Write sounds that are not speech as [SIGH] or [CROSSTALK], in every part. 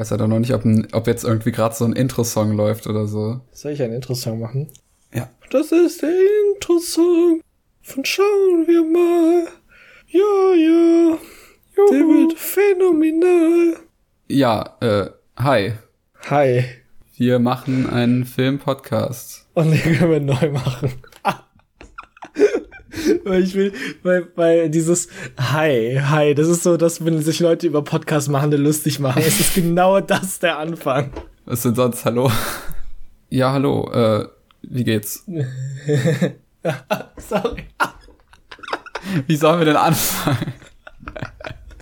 weiß ja doch noch nicht, ob, ein, ob jetzt irgendwie gerade so ein Intro-Song läuft oder so. Soll ich einen Intro-Song machen? Ja. Das ist der Intro-Song von Schauen wir mal. Ja, ja. Juhu. Der wird phänomenal. Ja, äh, hi. Hi. Wir machen einen Film-Podcast. Und den können wir neu machen. Weil ich will, weil, weil dieses Hi, Hi, das ist so, dass wenn sich Leute über Podcast machen, lustig machen. Es ist genau das der Anfang. Was denn sonst? Hallo? Ja, hallo, äh, wie geht's? [LAUGHS] Sorry. Wie sollen wir denn anfangen?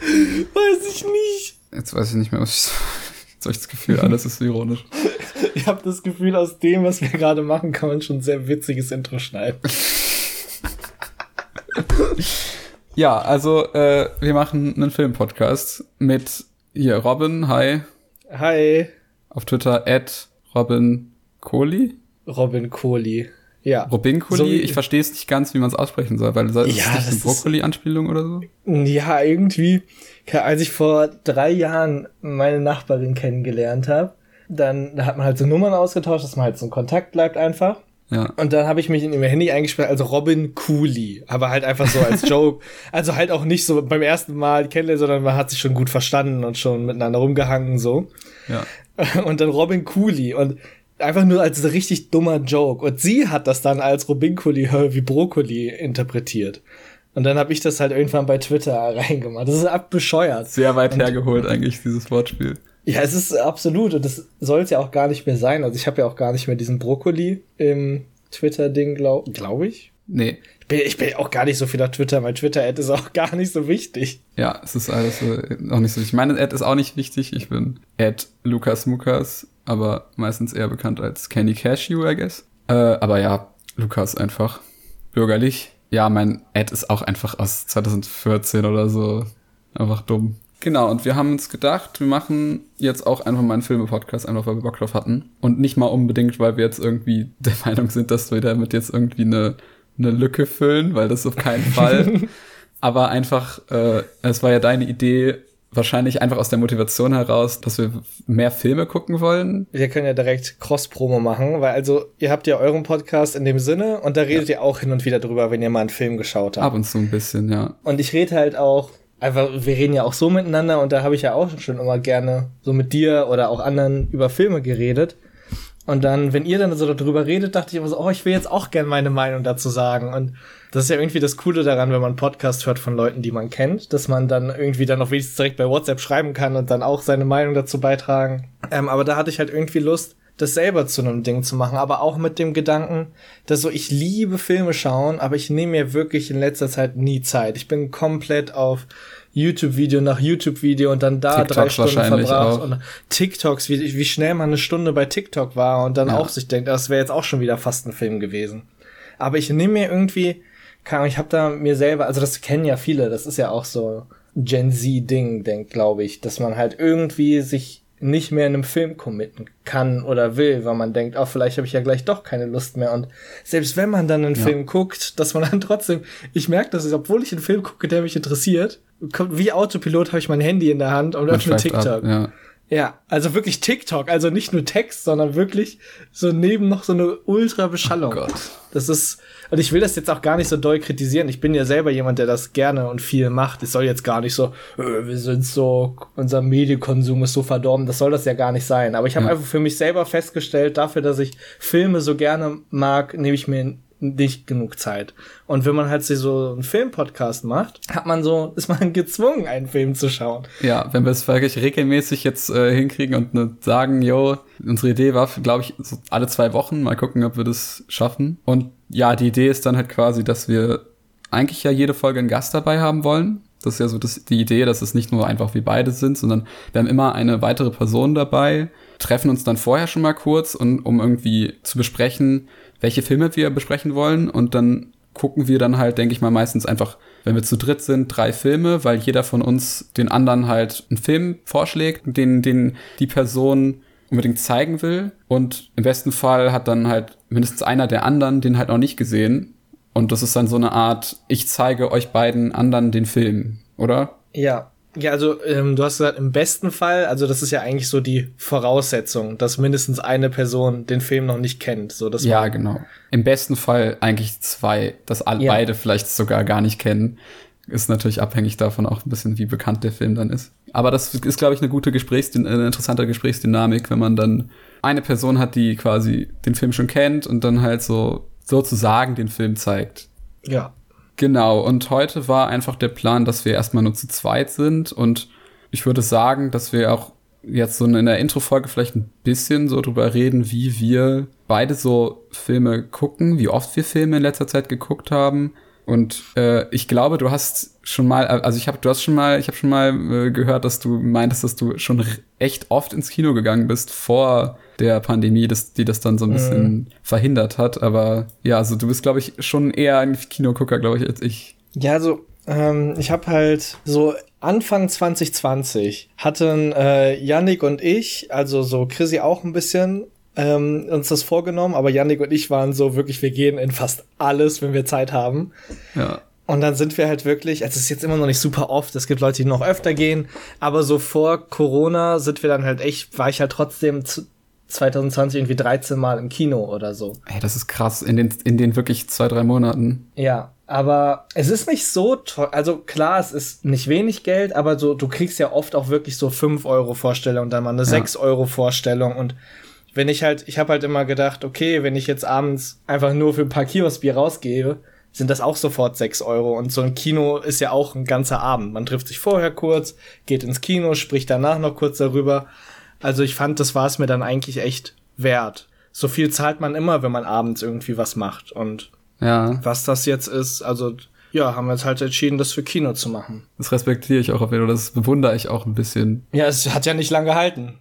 Weiß ich nicht. Jetzt weiß ich nicht mehr, was ich. Jetzt habe ich das Gefühl, alles ist ironisch. Ich habe das Gefühl, aus dem, was wir gerade machen, kann man schon ein sehr witziges Intro schneiden. [LAUGHS] ja, also äh, wir machen einen Filmpodcast mit hier Robin, hi. Hi. Auf Twitter at Robin Kohli. Robin Kohli. Ja. Robin Kohli, so ich verstehe es nicht ganz, wie man es aussprechen soll, weil das ja, ist eine Brokkoli-Anspielung oder so. Ja, irgendwie, als ich vor drei Jahren meine Nachbarin kennengelernt habe, dann hat man halt so Nummern ausgetauscht, dass man halt so in Kontakt bleibt einfach. Ja. Und dann habe ich mich in ihr Handy eingesperrt, also Robin Cooley, aber halt einfach so als [LAUGHS] Joke. also halt auch nicht so beim ersten Mal kennenlernen, sondern man hat sich schon gut verstanden und schon miteinander rumgehangen so. Ja. [LAUGHS] Und dann Robin Cooley und einfach nur als richtig dummer Joke. Und sie hat das dann als Robin Cooley wie Brokkoli interpretiert. Und dann habe ich das halt irgendwann bei Twitter [LAUGHS] reingemacht. Das ist abbescheuert. Sehr weit und, hergeholt eigentlich, dieses Wortspiel. Ja, es ist absolut. Und das soll es ja auch gar nicht mehr sein. Also ich habe ja auch gar nicht mehr diesen Brokkoli im Twitter-Ding, glaube glaub ich. Nee. Ich bin, ich bin auch gar nicht so viel auf Twitter. Mein Twitter-Ad ist auch gar nicht so wichtig. Ja, es ist alles so, auch nicht so wichtig. Meine Ad ist auch nicht wichtig. Ich bin Ad Lukas Mukas, aber meistens eher bekannt als Candy Cashew, I guess. Äh, aber ja, Lukas einfach. Bürgerlich. Ja, mein Ad ist auch einfach aus 2014 oder so. Einfach dumm. Genau, und wir haben uns gedacht, wir machen jetzt auch einfach mal einen Filme-Podcast, einfach weil wir Bock drauf hatten. Und nicht mal unbedingt, weil wir jetzt irgendwie [LAUGHS] der Meinung sind, dass wir damit jetzt irgendwie eine, eine Lücke füllen, weil das ist auf keinen [LAUGHS] Fall. Aber einfach, äh, es war ja deine Idee, wahrscheinlich einfach aus der Motivation heraus, dass wir mehr Filme gucken wollen. Wir können ja direkt Cross-Promo machen, weil also ihr habt ja euren Podcast in dem Sinne und da redet ja. ihr auch hin und wieder drüber, wenn ihr mal einen Film geschaut habt. Ab und zu ein bisschen, ja. Und ich rede halt auch einfach, wir reden ja auch so miteinander und da habe ich ja auch schon immer gerne so mit dir oder auch anderen über Filme geredet. Und dann, wenn ihr dann so darüber redet, dachte ich immer so, oh, ich will jetzt auch gerne meine Meinung dazu sagen. Und das ist ja irgendwie das Coole daran, wenn man Podcast hört von Leuten, die man kennt, dass man dann irgendwie dann auch wenigstens direkt bei WhatsApp schreiben kann und dann auch seine Meinung dazu beitragen. Ähm, aber da hatte ich halt irgendwie Lust, das selber zu einem Ding zu machen, aber auch mit dem Gedanken, dass so ich liebe Filme schauen, aber ich nehme mir wirklich in letzter Zeit nie Zeit. Ich bin komplett auf YouTube-Video nach YouTube-Video und dann da TikToks drei Stunden verbracht auch. und TikToks, wie, wie schnell man eine Stunde bei TikTok war und dann Ja. auch sich denkt, das wäre jetzt auch schon wieder fast ein Film gewesen. Aber ich nehme mir irgendwie, keine Ahnung, ich habe da mir selber, also das kennen ja viele, das ist ja auch so Gen Z-Ding, denk, glaube ich, dass man halt irgendwie sich nicht mehr in einem Film committen kann oder will, weil man denkt, oh, vielleicht habe ich ja gleich doch keine Lust mehr. Und selbst wenn man dann einen Ja. Film guckt, dass man dann trotzdem, ich merke das, ist, obwohl ich einen Film gucke, der mich interessiert, kommt, wie Autopilot habe ich mein Handy in der Hand und öffne schweift ab, TikTok. Ja. Ja, also wirklich TikTok, also nicht nur Text, sondern wirklich so neben noch so eine Ultra-Beschallung. Oh Gott. Das ist, und ich will das jetzt auch gar nicht so doll kritisieren. Ich bin ja selber jemand, der das gerne und viel macht. Es soll jetzt gar nicht so, äh, wir sind so, unser Medienkonsum ist so verdorben. Das soll das ja gar nicht sein. Aber ich habe Ja. einfach für mich selber festgestellt, dafür, dass ich Filme so gerne mag, nehme ich mir nicht genug Zeit. Und wenn man halt so einen Filmpodcast macht, hat man so, ist man [LAUGHS] gezwungen, einen Film zu schauen. Ja, wenn wir es wirklich regelmäßig jetzt äh, hinkriegen und ne, sagen, yo, unsere Idee war, glaube ich, so alle zwei Wochen, mal gucken, ob wir das schaffen. Und ja, die Idee ist dann halt quasi, dass wir eigentlich ja jede Folge einen Gast dabei haben wollen. Das ist ja so das, die Idee, dass es nicht nur einfach wir beide sind, sondern wir haben immer eine weitere Person dabei, treffen uns dann vorher schon mal kurz, und, um irgendwie zu besprechen, welche Filme wir besprechen wollen. Und dann gucken wir dann halt, denke ich mal, meistens einfach, wenn wir zu dritt sind, drei Filme, weil jeder von uns den anderen halt einen Film vorschlägt, den, den die Person unbedingt zeigen will. Und im besten Fall hat dann halt mindestens einer der anderen den halt noch nicht gesehen. Und das ist dann so eine Art, ich zeige euch beiden anderen den Film, oder? Ja, Ja, also ähm, du hast gesagt, im besten Fall, also das ist ja eigentlich so die Voraussetzung, dass mindestens eine Person den Film noch nicht kennt. So, dass ja, genau. Im besten Fall eigentlich zwei, dass all, ja. beide vielleicht sogar gar nicht kennen. Ist natürlich abhängig davon auch ein bisschen, wie bekannt der Film dann ist. Aber das ist, glaube ich, eine gute Gesprächs eine interessante Gesprächsdynamik, wenn man dann eine Person hat, die quasi den Film schon kennt und dann halt so sozusagen den Film zeigt. Ja. Genau, und heute war einfach der Plan, dass wir erstmal nur zu zweit sind und ich würde sagen, dass wir auch jetzt so in der Intro-Folge vielleicht ein bisschen so drüber reden, wie wir beide so Filme gucken, wie oft wir Filme in letzter Zeit geguckt haben. Und äh, ich glaube, du hast schon mal, also ich habe, du hast schon mal, ich habe schon mal äh, gehört, dass du meintest, dass du schon echt oft ins Kino gegangen bist vor der Pandemie, das, die das dann so ein bisschen mhm. verhindert hat. Aber ja, also du bist, glaube ich, schon eher ein Kinogucker, glaube ich, als ich. Ja, also ähm, ich habe halt so Anfang 2020 hatten äh, Yannick und ich, also so Chrissy auch ein bisschen, ähm, uns das vorgenommen, aber Yannick und ich waren so wirklich, wir gehen in fast alles, wenn wir Zeit haben. Ja. Und dann sind wir halt wirklich, also es ist jetzt immer noch nicht super oft, es gibt Leute, die noch öfter gehen, aber so vor Corona sind wir dann halt echt, war ich halt trotzdem 2020 irgendwie 13 Mal im Kino oder so. Ey, das ist krass, in den, in den wirklich zwei, drei Monaten. Ja, aber es ist nicht so toll. Also klar, es ist nicht wenig Geld, aber so, du kriegst ja oft auch wirklich so 5 Euro Vorstellung und dann mal eine ja. 6 Euro Vorstellung und wenn ich halt, ich habe halt immer gedacht, okay, wenn ich jetzt abends einfach nur für ein paar Kioskbier rausgehe, sind das auch sofort 6 Euro. Und so ein Kino ist ja auch ein ganzer Abend. Man trifft sich vorher kurz, geht ins Kino, spricht danach noch kurz darüber. Also ich fand, das war es mir dann eigentlich echt wert. So viel zahlt man immer, wenn man abends irgendwie was macht. Und ja. was das jetzt ist, also ja, haben wir jetzt halt entschieden, das für Kino zu machen. Das respektiere ich auch auf jeden Fall, das bewundere ich auch ein bisschen. Ja, es hat ja nicht lang gehalten.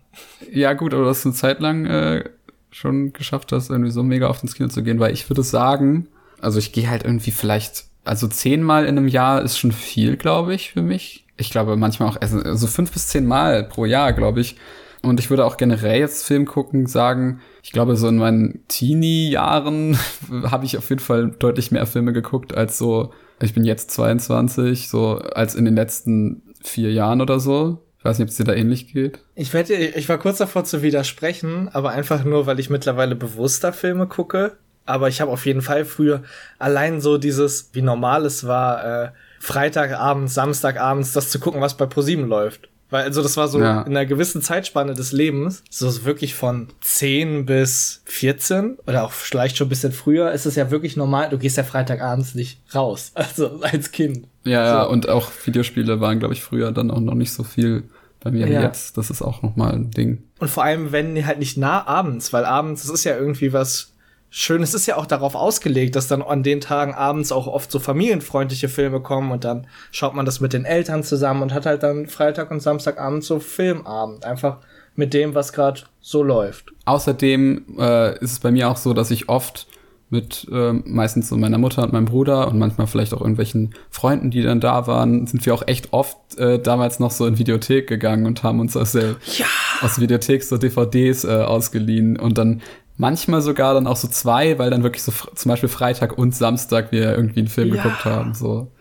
Ja, gut, aber das eine Zeit lang äh, schon geschafft hast, irgendwie so mega auf ins Kino zu gehen, weil ich würde sagen, also ich gehe halt irgendwie vielleicht, also zehnmal in einem Jahr ist schon viel, glaube ich, für mich. Ich glaube manchmal auch, also, fünf bis zehn Mal pro Jahr, glaube ich. Und ich würde auch generell jetzt Film gucken sagen, ich glaube, so in meinen Teenie-Jahren [LAUGHS] habe ich auf jeden Fall deutlich mehr Filme geguckt als so, ich bin jetzt 22, so als in den letzten vier Jahren oder so. Ich weiß nicht, ob es dir da ähnlich geht. Ich werde, ich war kurz davor zu widersprechen, aber einfach nur, weil ich mittlerweile bewusster Filme gucke. Aber ich habe auf jeden Fall früher allein so dieses, wie normal es war, äh, Freitagabends, Samstagabends, das zu gucken, was bei ProSieben läuft. Weil, also das war so ja. in einer gewissen Zeitspanne des Lebens, so wirklich von 10 bis 14 oder auch vielleicht schon ein bisschen früher, ist es ja wirklich normal, du gehst ja Freitagabends nicht raus, [LAUGHS] also als Kind. Ja, so. ja, und auch Videospiele waren, glaube ich, früher dann auch noch nicht so viel bei mir ja. jetzt. Das ist auch nochmal ein Ding. Und vor allem, wenn halt nicht nah abends, weil abends, das ist ja irgendwie was schön. Es ist ja auch darauf ausgelegt, dass dann an den Tagen abends auch oft so familienfreundliche Filme kommen und dann schaut man das mit den Eltern zusammen und hat halt dann Freitag und Samstagabend so Filmabend. Einfach mit dem, was gerade so läuft. Außerdem äh, ist es bei mir auch so, dass ich oft mit äh, meistens so meiner Mutter und meinem Bruder und manchmal vielleicht auch irgendwelchen Freunden, die dann da waren, sind wir auch echt oft äh, damals noch so in Videothek gegangen und haben uns aus der ja. aus Videothek so DVDs äh, ausgeliehen und dann Manchmal sogar dann auch so zwei, weil dann wirklich so zum Beispiel Freitag und Samstag wir irgendwie einen Film ja. geguckt haben. So.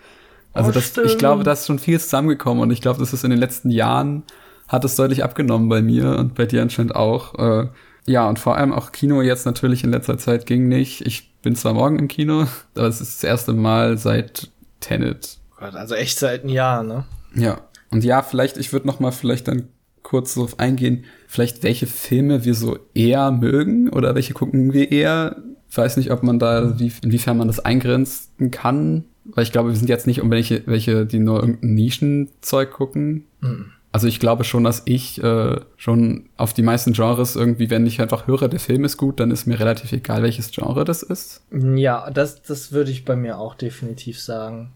Also oh, das, ich glaube, da ist schon viel zusammengekommen und ich glaube, das ist in den letzten Jahren hat es deutlich abgenommen bei mir und bei dir anscheinend auch. Äh, ja, und vor allem auch Kino jetzt natürlich in letzter Zeit ging nicht. Ich bin zwar morgen im Kino, aber es ist das erste Mal seit Tenet. Also echt seit einem Jahr, ne? Ja. Und ja, vielleicht, ich würde noch mal vielleicht dann kurz darauf eingehen, vielleicht welche Filme wir so eher mögen oder welche gucken wir eher. Ich weiß nicht, ob man da, wie, inwiefern man das eingrenzen kann, weil ich glaube, wir sind jetzt nicht um welche, welche die nur irgendein Nischenzeug gucken. Mhm. Also ich glaube schon, dass ich äh, schon auf die meisten Genres irgendwie, wenn ich einfach höre, der Film ist gut, dann ist mir relativ egal, welches Genre das ist. Ja, das, das würde ich bei mir auch definitiv sagen.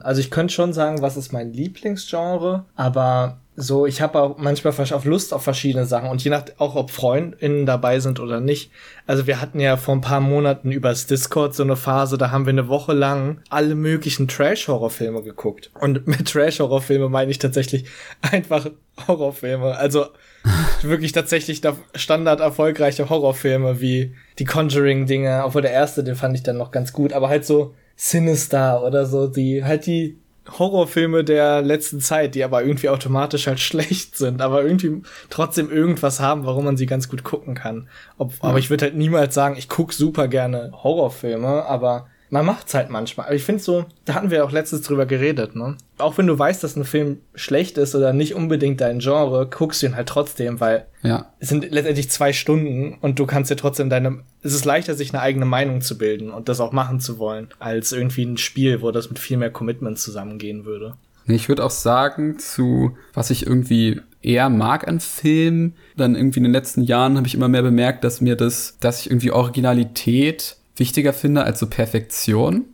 Also ich könnte schon sagen, was ist mein Lieblingsgenre, aber so, ich habe auch manchmal auf Lust auf verschiedene Sachen und je nach auch ob FreundInnen dabei sind oder nicht. Also wir hatten ja vor ein paar Monaten übers Discord so eine Phase, da haben wir eine Woche lang alle möglichen Trash-Horrorfilme geguckt. Und mit Trash-Horrorfilme meine ich tatsächlich [LAUGHS] einfach Horrorfilme. Also wirklich tatsächlich standard erfolgreiche Horrorfilme wie die Conjuring-Dinge, obwohl der erste, den fand ich dann noch ganz gut, aber halt so Sinister oder so, die halt die Horrorfilme der letzten Zeit, die aber irgendwie automatisch halt [LAUGHS] schlecht sind, aber irgendwie trotzdem irgendwas haben, warum man sie ganz gut gucken kann. Ob, ja. Aber ich würde halt niemals sagen, ich guck super gerne Horrorfilme, aber man macht's halt manchmal. Aber ich finde so, da hatten wir auch letztens drüber geredet, ne? Auch wenn du weißt, dass ein Film schlecht ist oder nicht unbedingt dein Genre, guckst du ihn halt trotzdem, weil ja. es sind letztendlich zwei Stunden und du kannst dir trotzdem deine, es ist leichter, sich eine eigene Meinung zu bilden und das auch machen zu wollen, als irgendwie ein Spiel, wo das mit viel mehr Commitment zusammengehen würde. Ich würde auch sagen, zu was ich irgendwie eher mag an Filmen, dann irgendwie in den letzten Jahren habe ich immer mehr bemerkt, dass mir das, dass ich irgendwie Originalität wichtiger finde als so Perfektion,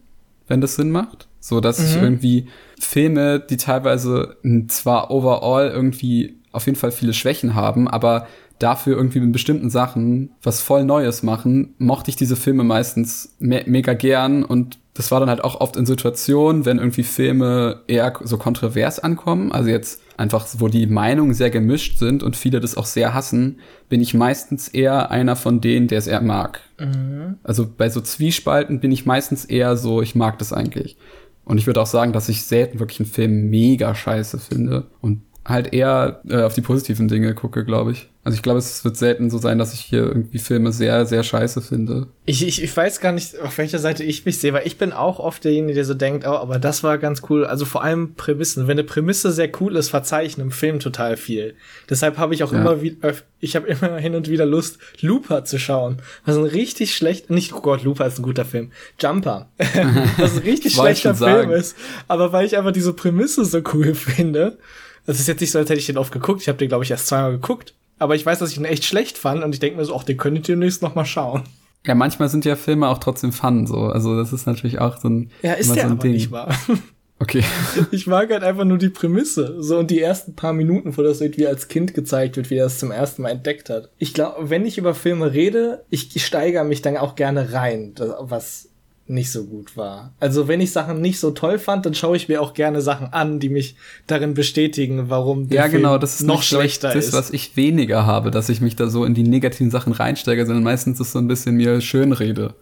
wenn das Sinn macht. So, dass mhm. ich irgendwie Filme, die teilweise zwar overall irgendwie auf jeden Fall viele Schwächen haben, aber dafür irgendwie mit bestimmten Sachen was voll Neues machen, mochte ich diese Filme meistens me mega gern und das war dann halt auch oft in Situationen, wenn irgendwie Filme eher so kontrovers ankommen, also jetzt einfach, wo die Meinungen sehr gemischt sind und viele das auch sehr hassen, bin ich meistens eher einer von denen, der es eher mag. Mhm. Also bei so Zwiespalten bin ich meistens eher so, ich mag das eigentlich. Und ich würde auch sagen, dass ich selten wirklich einen Film mega scheiße finde und halt eher äh, auf die positiven Dinge gucke, glaube ich. Also ich glaube, es wird selten so sein, dass ich hier irgendwie Filme sehr, sehr scheiße finde. Ich, ich, ich weiß gar nicht, auf welcher Seite ich mich sehe, weil ich bin auch oft derjenige, der so denkt, oh, aber das war ganz cool. Also vor allem Prämissen. Wenn eine Prämisse sehr cool ist, verzeichne im Film total viel. Deshalb habe ich auch ja. immer wieder, ich habe immer [LAUGHS] hin und wieder Lust, Looper zu schauen. Was ein richtig schlecht, nicht, oh Gott, Looper ist ein guter Film. Jumper. [LAUGHS] was ein richtig [LAUGHS] schlechter Film ist. Aber weil ich einfach diese Prämisse so cool finde, es ist jetzt nicht so, als hätte ich den oft geguckt. Ich habe den, glaube ich, erst zweimal geguckt. Aber ich weiß, dass ich ihn echt schlecht fand und ich denke mir so, ach, den könnt ihr demnächst noch mal schauen. Ja, manchmal sind ja Filme auch trotzdem fun, so. Also, das ist natürlich auch so ein. Ja, ist der so aber Ding. nicht wahr. [LAUGHS] Okay. Ich mag halt einfach nur die Prämisse. So, und die ersten paar Minuten, wo das irgendwie als Kind gezeigt wird, wie er es zum ersten Mal entdeckt hat. Ich glaube, wenn ich über Filme rede, ich, ich steigere mich dann auch gerne rein, was nicht so gut war. Also wenn ich Sachen nicht so toll fand, dann schaue ich mir auch gerne Sachen an, die mich darin bestätigen, warum der ja, Film genau, das ist noch schlechter das, ist. Das, was ich weniger habe, dass ich mich da so in die negativen Sachen reinsteige, sondern meistens ist so ein bisschen mir Schönrede.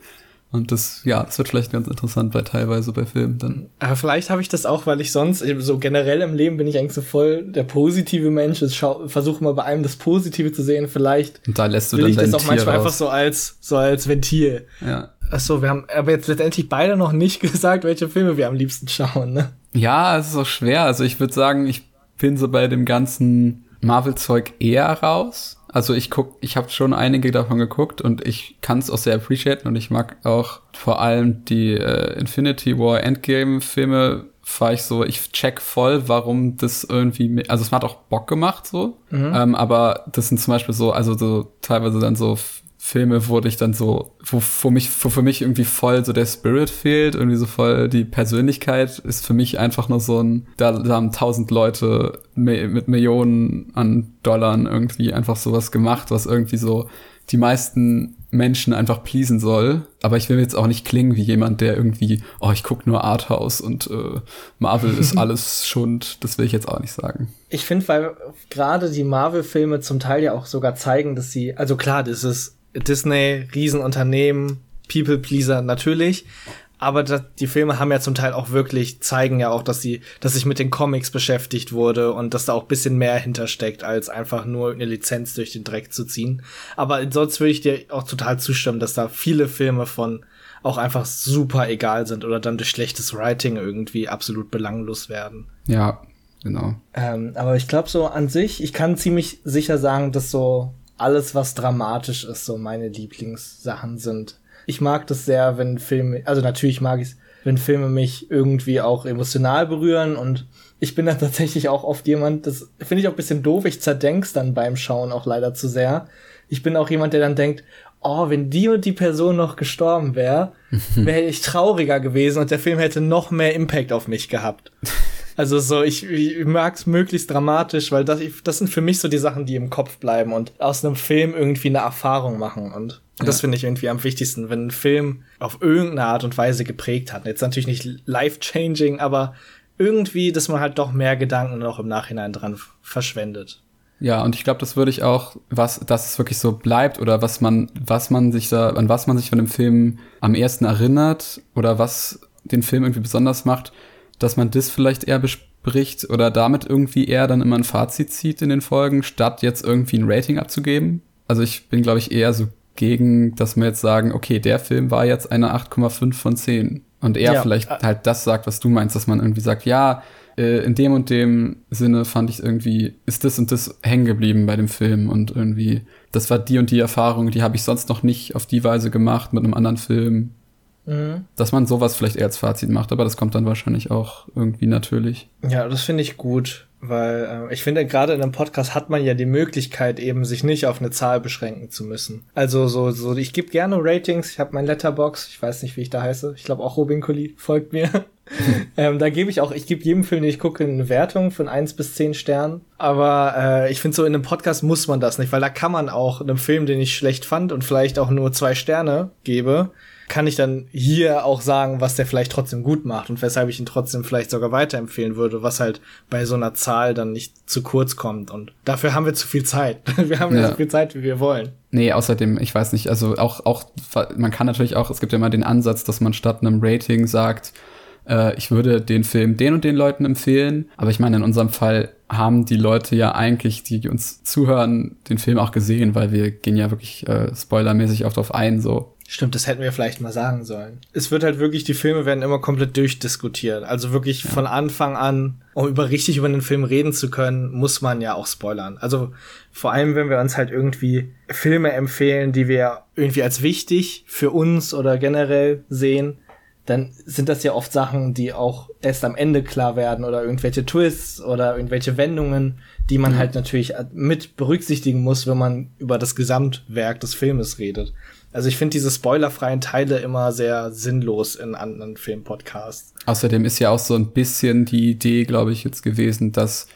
Und das, ja, das wird vielleicht ganz interessant bei teilweise bei Filmen dann. Aber vielleicht habe ich das auch, weil ich sonst, so generell im Leben bin ich eigentlich so voll der positive Mensch. Ich versuche mal bei einem das Positive zu sehen. Vielleicht Und da lässt du will dann ich das auch manchmal raus. einfach so als, so als Ventil. Ja. Achso, wir haben aber jetzt letztendlich beide noch nicht [LAUGHS] gesagt, welche Filme wir am liebsten schauen, ne? Ja, es ist auch schwer. Also ich würde sagen, ich bin so bei dem ganzen Marvel-Zeug eher raus. Also ich guck, ich habe schon einige davon geguckt und ich kann es auch sehr appreciaten und ich mag auch vor allem die äh, Infinity War Endgame Filme war ich so, ich check voll, warum das irgendwie, also es hat auch Bock gemacht so, mhm. ähm, aber das sind zum Beispiel so, also so teilweise dann so Filme, wo ich dann so, wo, wo mich, wo für mich irgendwie voll so der Spirit fehlt, irgendwie so voll die Persönlichkeit ist für mich einfach nur so ein, da, da haben tausend Leute mit Millionen an Dollar irgendwie einfach sowas gemacht, was irgendwie so die meisten Menschen einfach pleasen soll. Aber ich will jetzt auch nicht klingen wie jemand, der irgendwie, oh, ich guck nur Arthouse und äh, Marvel ist [LAUGHS] alles Schund. Das will ich jetzt auch nicht sagen. Ich finde, weil gerade die Marvel-Filme zum Teil ja auch sogar zeigen, dass sie, also klar, das ist Disney, Riesenunternehmen, People Pleaser natürlich. Aber das, die Filme haben ja zum Teil auch wirklich, zeigen ja auch, dass sie, dass sich mit den Comics beschäftigt wurde und dass da auch bisschen mehr hintersteckt, als einfach nur eine Lizenz durch den Dreck zu ziehen. Aber sonst würde ich dir auch total zustimmen, dass da viele Filme von auch einfach super egal sind oder dann durch schlechtes Writing irgendwie absolut belanglos werden. Ja, genau. Ähm, aber ich glaube so an sich, ich kann ziemlich sicher sagen, dass so alles, was dramatisch ist, so meine Lieblingssachen sind. Ich mag das sehr, wenn Filme, also natürlich mag ich es, wenn Filme mich irgendwie auch emotional berühren und ich bin dann [LAUGHS] tatsächlich auch oft jemand, das finde ich auch ein bisschen doof, ich zerdenk's dann beim Schauen auch leider zu sehr. Ich bin auch jemand, der dann denkt, oh, wenn die und die Person noch gestorben wäre, [LAUGHS] wäre ich trauriger gewesen und der Film hätte noch mehr Impact auf mich gehabt. [LAUGHS] Also so, ich, ich mag es möglichst dramatisch, weil das, das sind für mich so die Sachen, die im Kopf bleiben und aus einem Film irgendwie eine Erfahrung machen. Und ja. das finde ich irgendwie am wichtigsten, wenn ein Film auf irgendeine Art und Weise geprägt hat. Jetzt natürlich nicht life-changing, aber irgendwie, dass man halt doch mehr Gedanken noch im Nachhinein dran verschwendet. Ja, und ich glaube, das würde ich auch, was, dass es wirklich so bleibt oder was man, was man sich da, an was man sich von dem Film am ersten erinnert oder was den Film irgendwie besonders macht, dass man das vielleicht eher bespricht oder damit irgendwie eher dann immer ein Fazit zieht in den Folgen, statt jetzt irgendwie ein Rating abzugeben. Also ich bin, glaube ich, eher so gegen, dass wir jetzt sagen, okay, der Film war jetzt eine 8,5 von 10. Und er ja. vielleicht halt das sagt, was du meinst, dass man irgendwie sagt, ja, äh, in dem und dem Sinne fand ich irgendwie, ist das und das hängen geblieben bei dem Film und irgendwie, das war die und die Erfahrung, die habe ich sonst noch nicht auf die Weise gemacht mit einem anderen Film. Mhm. Dass man sowas vielleicht eher als Fazit macht, aber das kommt dann wahrscheinlich auch irgendwie natürlich. Ja, das finde ich gut, weil äh, ich finde, gerade in einem Podcast hat man ja die Möglichkeit, eben sich nicht auf eine Zahl beschränken zu müssen. Also so, so ich gebe gerne Ratings, ich habe mein Letterbox, ich weiß nicht, wie ich da heiße. Ich glaube auch Robin Colli [LAUGHS] folgt mir. [LAUGHS] ähm, da gebe ich auch, ich gebe jedem Film, den ich gucke, eine Wertung von eins bis zehn Sternen. Aber äh, ich finde so in einem Podcast muss man das nicht, weil da kann man auch einem Film, den ich schlecht fand und vielleicht auch nur zwei Sterne gebe, kann ich dann hier auch sagen, was der vielleicht trotzdem gut macht und weshalb ich ihn trotzdem vielleicht sogar weiterempfehlen würde, was halt bei so einer Zahl dann nicht zu kurz kommt. Und dafür haben wir zu viel Zeit. [LAUGHS] Wir haben ja so viel Zeit, wie wir wollen. Nee, außerdem, ich weiß nicht, also auch, auch, man kann natürlich auch, es gibt ja immer den Ansatz, dass man statt einem Rating sagt, äh, ich würde den Film den und den Leuten empfehlen. Aber ich meine, in unserem Fall haben die Leute ja eigentlich, die uns zuhören, den Film auch gesehen, weil wir gehen ja wirklich äh, spoilermäßig oft auf ein, so. Stimmt, das hätten wir vielleicht mal sagen sollen. Es wird halt wirklich, die Filme werden immer komplett durchdiskutiert. Also wirklich ja. von Anfang an, um über richtig über den Film reden zu können, muss man ja auch spoilern. Also vor allem, wenn wir uns halt irgendwie Filme empfehlen, die wir irgendwie als wichtig für uns oder generell sehen, dann sind das ja oft Sachen, die auch erst am Ende klar werden oder irgendwelche Twists oder irgendwelche Wendungen, die man mhm. halt natürlich mit berücksichtigen muss, wenn man über das Gesamtwerk des Filmes redet. Also ich finde diese spoilerfreien Teile immer sehr sinnlos in anderen Filmpodcasts. Außerdem ist ja auch so ein bisschen die Idee, glaube ich, jetzt gewesen, dass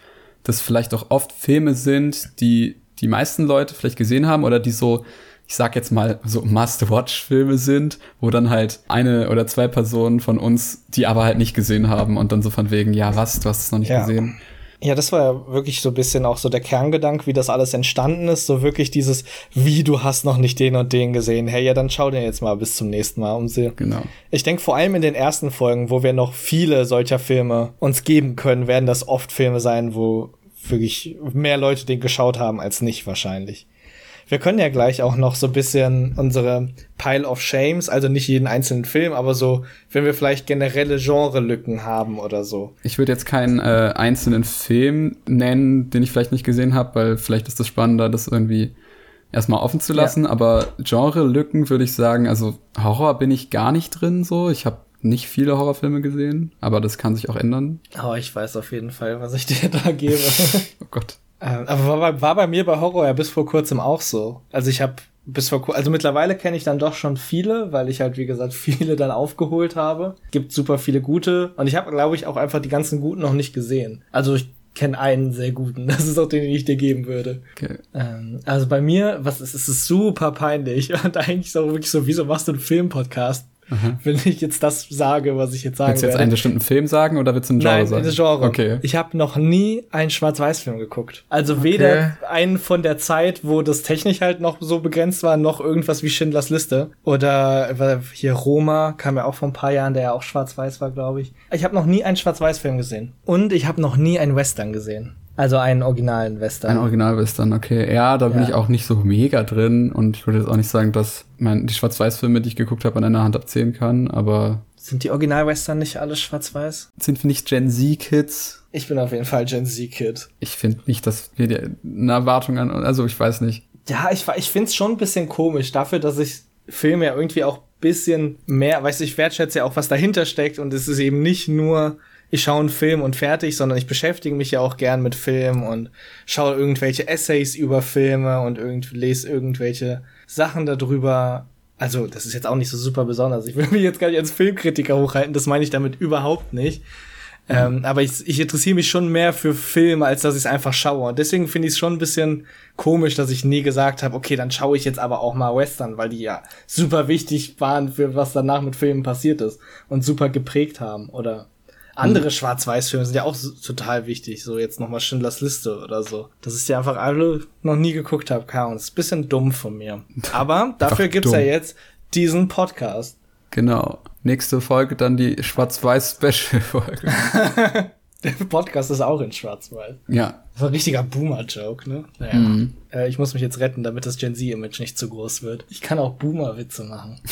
das vielleicht auch oft Filme sind, die die meisten Leute vielleicht gesehen haben oder die so, ich sag jetzt mal, so Must-Watch-Filme sind, wo dann halt eine oder zwei Personen von uns die aber halt nicht gesehen haben und dann so von wegen, ja was, du hast es noch nicht ja. gesehen. Ja, das war ja wirklich so ein bisschen auch so der Kerngedanke, wie das alles entstanden ist. So wirklich dieses, wie du hast noch nicht den und den gesehen. Hey, ja, dann schau den jetzt mal bis zum nächsten Mal um sie. Genau. Ich denke vor allem in den ersten Folgen, wo wir noch viele solcher Filme uns geben können, werden das oft Filme sein, wo wirklich mehr Leute den geschaut haben als nicht wahrscheinlich. Wir können ja gleich auch noch so ein bisschen unsere Pile of Shames, also nicht jeden einzelnen Film, aber so, wenn wir vielleicht generelle Genre-Lücken haben oder so. Ich würde jetzt keinen äh, einzelnen Film nennen, den ich vielleicht nicht gesehen habe, weil vielleicht ist das spannender, das irgendwie erstmal offen zu lassen. Ja. Aber Genre-Lücken würde ich sagen, also Horror bin ich gar nicht drin so. Ich habe nicht viele Horrorfilme gesehen, aber das kann sich auch ändern. Oh, ich weiß auf jeden Fall, was ich [LAUGHS] dir da gebe. oh Gott. Ähm, aber war bei, war bei mir bei Horror ja bis vor kurzem auch so. Also ich habe bis vor also mittlerweile kenne ich dann doch schon viele, weil ich halt wie gesagt [LAUGHS] viele dann aufgeholt habe. Gibt super viele gute und ich habe glaube ich auch einfach die ganzen guten noch nicht gesehen. Also ich kenne einen sehr guten. [LAUGHS] Das ist auch den, den ich dir geben würde. Okay. Ähm, also bei mir, was ist, es ist super peinlich [LAUGHS] und eigentlich so wirklich so, wieso machst du einen Filmpodcast? Aha. [LAUGHS] wenn ich jetzt das sage, was ich jetzt sagen Willst du jetzt werde. einen bestimmten Film sagen oder willst du ein Genre Nein, sagen? Nein, Genre. Okay. Ich habe noch nie einen Schwarz-Weiß-Film geguckt. Also okay. weder einen von der Zeit, wo das technisch halt noch so begrenzt war, noch irgendwas wie Schindlers Liste. Oder hier Roma kam ja auch vor ein paar Jahren, der ja auch schwarz-weiß war, glaube ich. Ich habe noch nie einen Schwarz-Weiß-Film gesehen. Und ich habe noch nie einen Western gesehen. Also einen originalen Western. Ein Original-Western, okay. Ja, da bin ja. ich auch nicht so mega drin und ich würde jetzt auch nicht sagen, dass man die Schwarz-Weiß-Filme, die ich geguckt habe, an einer Hand abzählen kann, aber. Sind die Original-Western nicht alle schwarz-weiß? Sind wir nicht Gen Z-Kids? Ich bin auf jeden Fall Gen Z-Kid. Ich finde nicht, dass wir die, eine Erwartung an, also ich weiß nicht. Ja, ich, ich finde es schon ein bisschen komisch, dafür, dass ich Filme ja irgendwie auch bisschen mehr, weißt du, ich wertschätze ja auch, was dahinter steckt und es ist eben nicht nur ich schaue einen Film und fertig, sondern ich beschäftige mich ja auch gern mit Film und schaue irgendwelche Essays über Filme und irgend, lese irgendwelche Sachen darüber. Also, das ist jetzt auch nicht so super besonders. Ich will [LAUGHS] mich jetzt gar nicht als Filmkritiker hochhalten, das meine ich damit überhaupt nicht. Mhm. Ähm, aber ich, ich interessiere mich schon mehr für Filme, als dass ich es einfach schaue. Und deswegen finde ich es schon ein bisschen komisch, dass ich nie gesagt habe, okay, dann schaue ich jetzt aber auch mal Western, weil die ja super wichtig waren für was danach mit Filmen passiert ist und super geprägt haben. Oder andere Schwarz-Weiß-Filme sind ja auch so, total wichtig. So jetzt nochmal Schindlers Liste oder so. Das ist ja einfach alle noch nie geguckt habe. Keine Ahnung. Ist ein bisschen dumm von mir. [LAUGHS] Aber dafür gibt's dumm. ja jetzt diesen Podcast. Genau. nächste Folge dann die Schwarz-Weiß-Special-Folge. [LAUGHS] Der Podcast ist auch in Schwarz-Weiß. ja. Das war ein richtiger Boomer-Joke, ne? Naja. Mhm. Äh, ich muss mich jetzt retten, damit das Gen Z-Image nicht zu groß wird. Ich kann auch Boomer-Witze machen. [LAUGHS]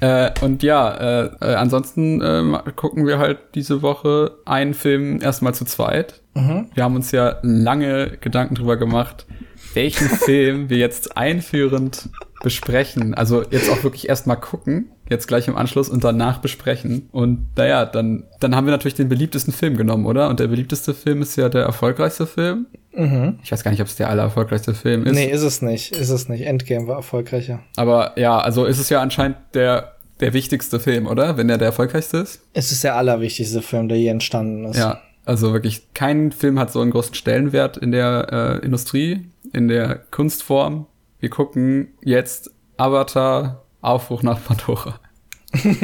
Äh, und ja, äh, äh, ansonsten äh, ma- gucken wir halt diese Woche einen Film erstmal zu zweit. Mhm. Wir haben uns ja lange Gedanken drüber gemacht, welchen [LAUGHS] Film wir jetzt einführend besprechen. Also jetzt auch wirklich erstmal gucken, jetzt gleich im Anschluss und danach besprechen. Und naja, dann, dann haben wir natürlich den beliebtesten Film genommen, oder? Und der beliebteste Film ist ja der erfolgreichste Film. Mhm. Ich weiß gar nicht, ob es der allererfolgreichste Film ist. Nee, ist es nicht. Ist es nicht. Endgame war erfolgreicher. Aber ja, also ist es ja anscheinend der, der wichtigste Film, oder? Wenn der der erfolgreichste ist. Es ist der allerwichtigste Film, der je entstanden ist. Ja, also wirklich kein Film hat so einen großen Stellenwert in der äh, Industrie, in der Kunstform. Wir gucken jetzt Avatar Aufbruch nach Pandora. [LAUGHS]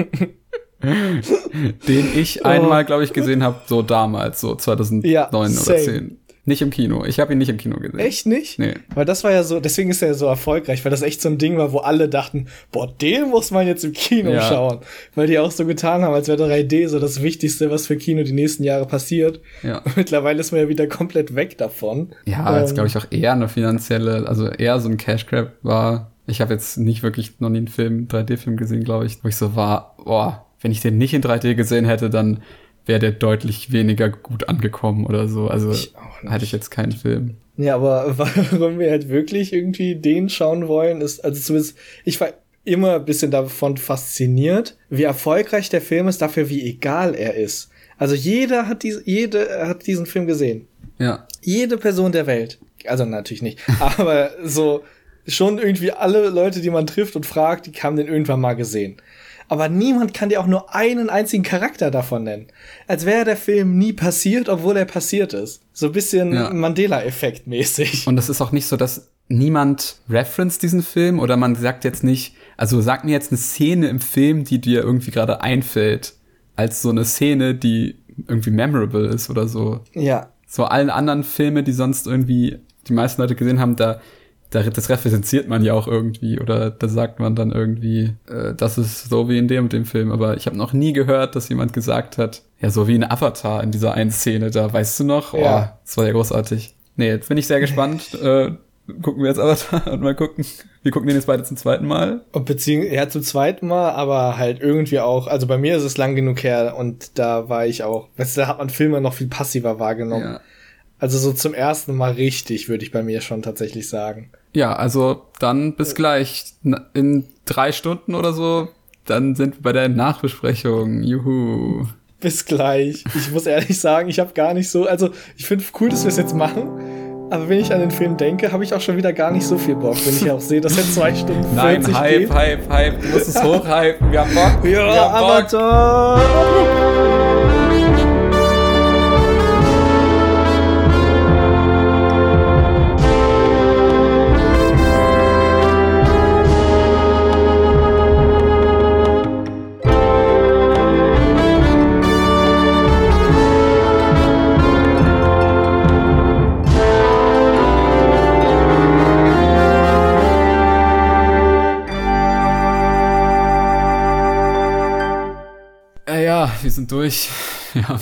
Den ich einmal, glaube ich, gesehen habe, so damals, so 2009 Ja, oder same. 10. Nicht im Kino. Ich habe ihn nicht im Kino gesehen. Echt nicht? Nee. Weil das war ja so, deswegen ist er ja so erfolgreich, weil das echt so ein Ding war, wo alle dachten, boah, den muss man jetzt im Kino Ja. schauen. Weil die auch so getan haben, als wäre 3D so das Wichtigste, was für Kino die nächsten Jahre passiert. Ja. Mittlerweile ist man ja wieder komplett weg davon. Ja, jetzt Ähm, glaube ich auch eher eine finanzielle, also eher so ein Cash Grab war. Ich habe jetzt nicht wirklich noch nie einen Film, 3D-Film gesehen, glaube ich, wo ich so war, boah, wenn ich den nicht in 3D gesehen hätte, dann wäre der deutlich weniger gut angekommen oder so. Also Ich hatte ich jetzt keinen Film. Ja, aber [LAUGHS] warum wir halt wirklich irgendwie den schauen wollen, ist, also zumindest, ich war immer ein bisschen davon fasziniert, wie erfolgreich der Film ist, dafür wie egal er ist. Also jeder hat diese, jede hat diesen Film gesehen. Ja. Jede Person der Welt. Also natürlich nicht. [LAUGHS] aber so schon irgendwie alle Leute, die man trifft und fragt, die haben den irgendwann mal gesehen. Aber niemand kann dir auch nur einen einzigen Charakter davon nennen. Als wäre der Film nie passiert, obwohl er passiert ist. So ein bisschen Ja. Mandela-Effekt mäßig. Und es ist auch nicht so, dass niemand reference diesen Film oder man sagt jetzt nicht, also sag mir jetzt eine Szene im Film, die dir irgendwie gerade einfällt, als so eine Szene, die irgendwie memorable ist oder so. Ja. so allen anderen Filme, die sonst irgendwie die meisten Leute gesehen haben, da das referenziert man ja auch irgendwie oder da sagt man dann irgendwie, äh, das ist so wie in dem und dem Film. Aber ich habe noch nie gehört, dass jemand gesagt hat, ja, so wie in Avatar in dieser einen Szene, da weißt du noch, oh, Ja. das war ja großartig. Nee, jetzt bin ich sehr gespannt. [LAUGHS] äh, gucken wir jetzt Avatar [LAUGHS] und mal gucken. Wir gucken den jetzt beide zum zweiten Mal. Und beziehungsweise, ja, zum zweiten Mal, aber halt irgendwie auch, also bei mir ist es lang genug her und da war ich auch, weißt du, da hat man Filme noch viel passiver wahrgenommen. Ja. Also so zum ersten Mal richtig, würde ich bei mir schon tatsächlich sagen. Ja, also dann bis gleich. Na- In drei Stunden oder so, dann sind wir bei der Nachbesprechung. Juhu. Bis gleich. Ich muss ehrlich sagen, ich habe gar nicht so, also ich finde cool, dass wir es jetzt machen, aber wenn ich an den Film denke, habe ich auch schon wieder gar nicht so viel Bock, wenn ich auch sehe, dass er zwei [LAUGHS] Stunden 40 Nein, Hype, geht. Hype, Hype. Du musst es [LAUGHS] hochhypen. Wir haben Bock. wir Ja, haben Bock. Avatar! Wir sind durch. [LAUGHS] Ja.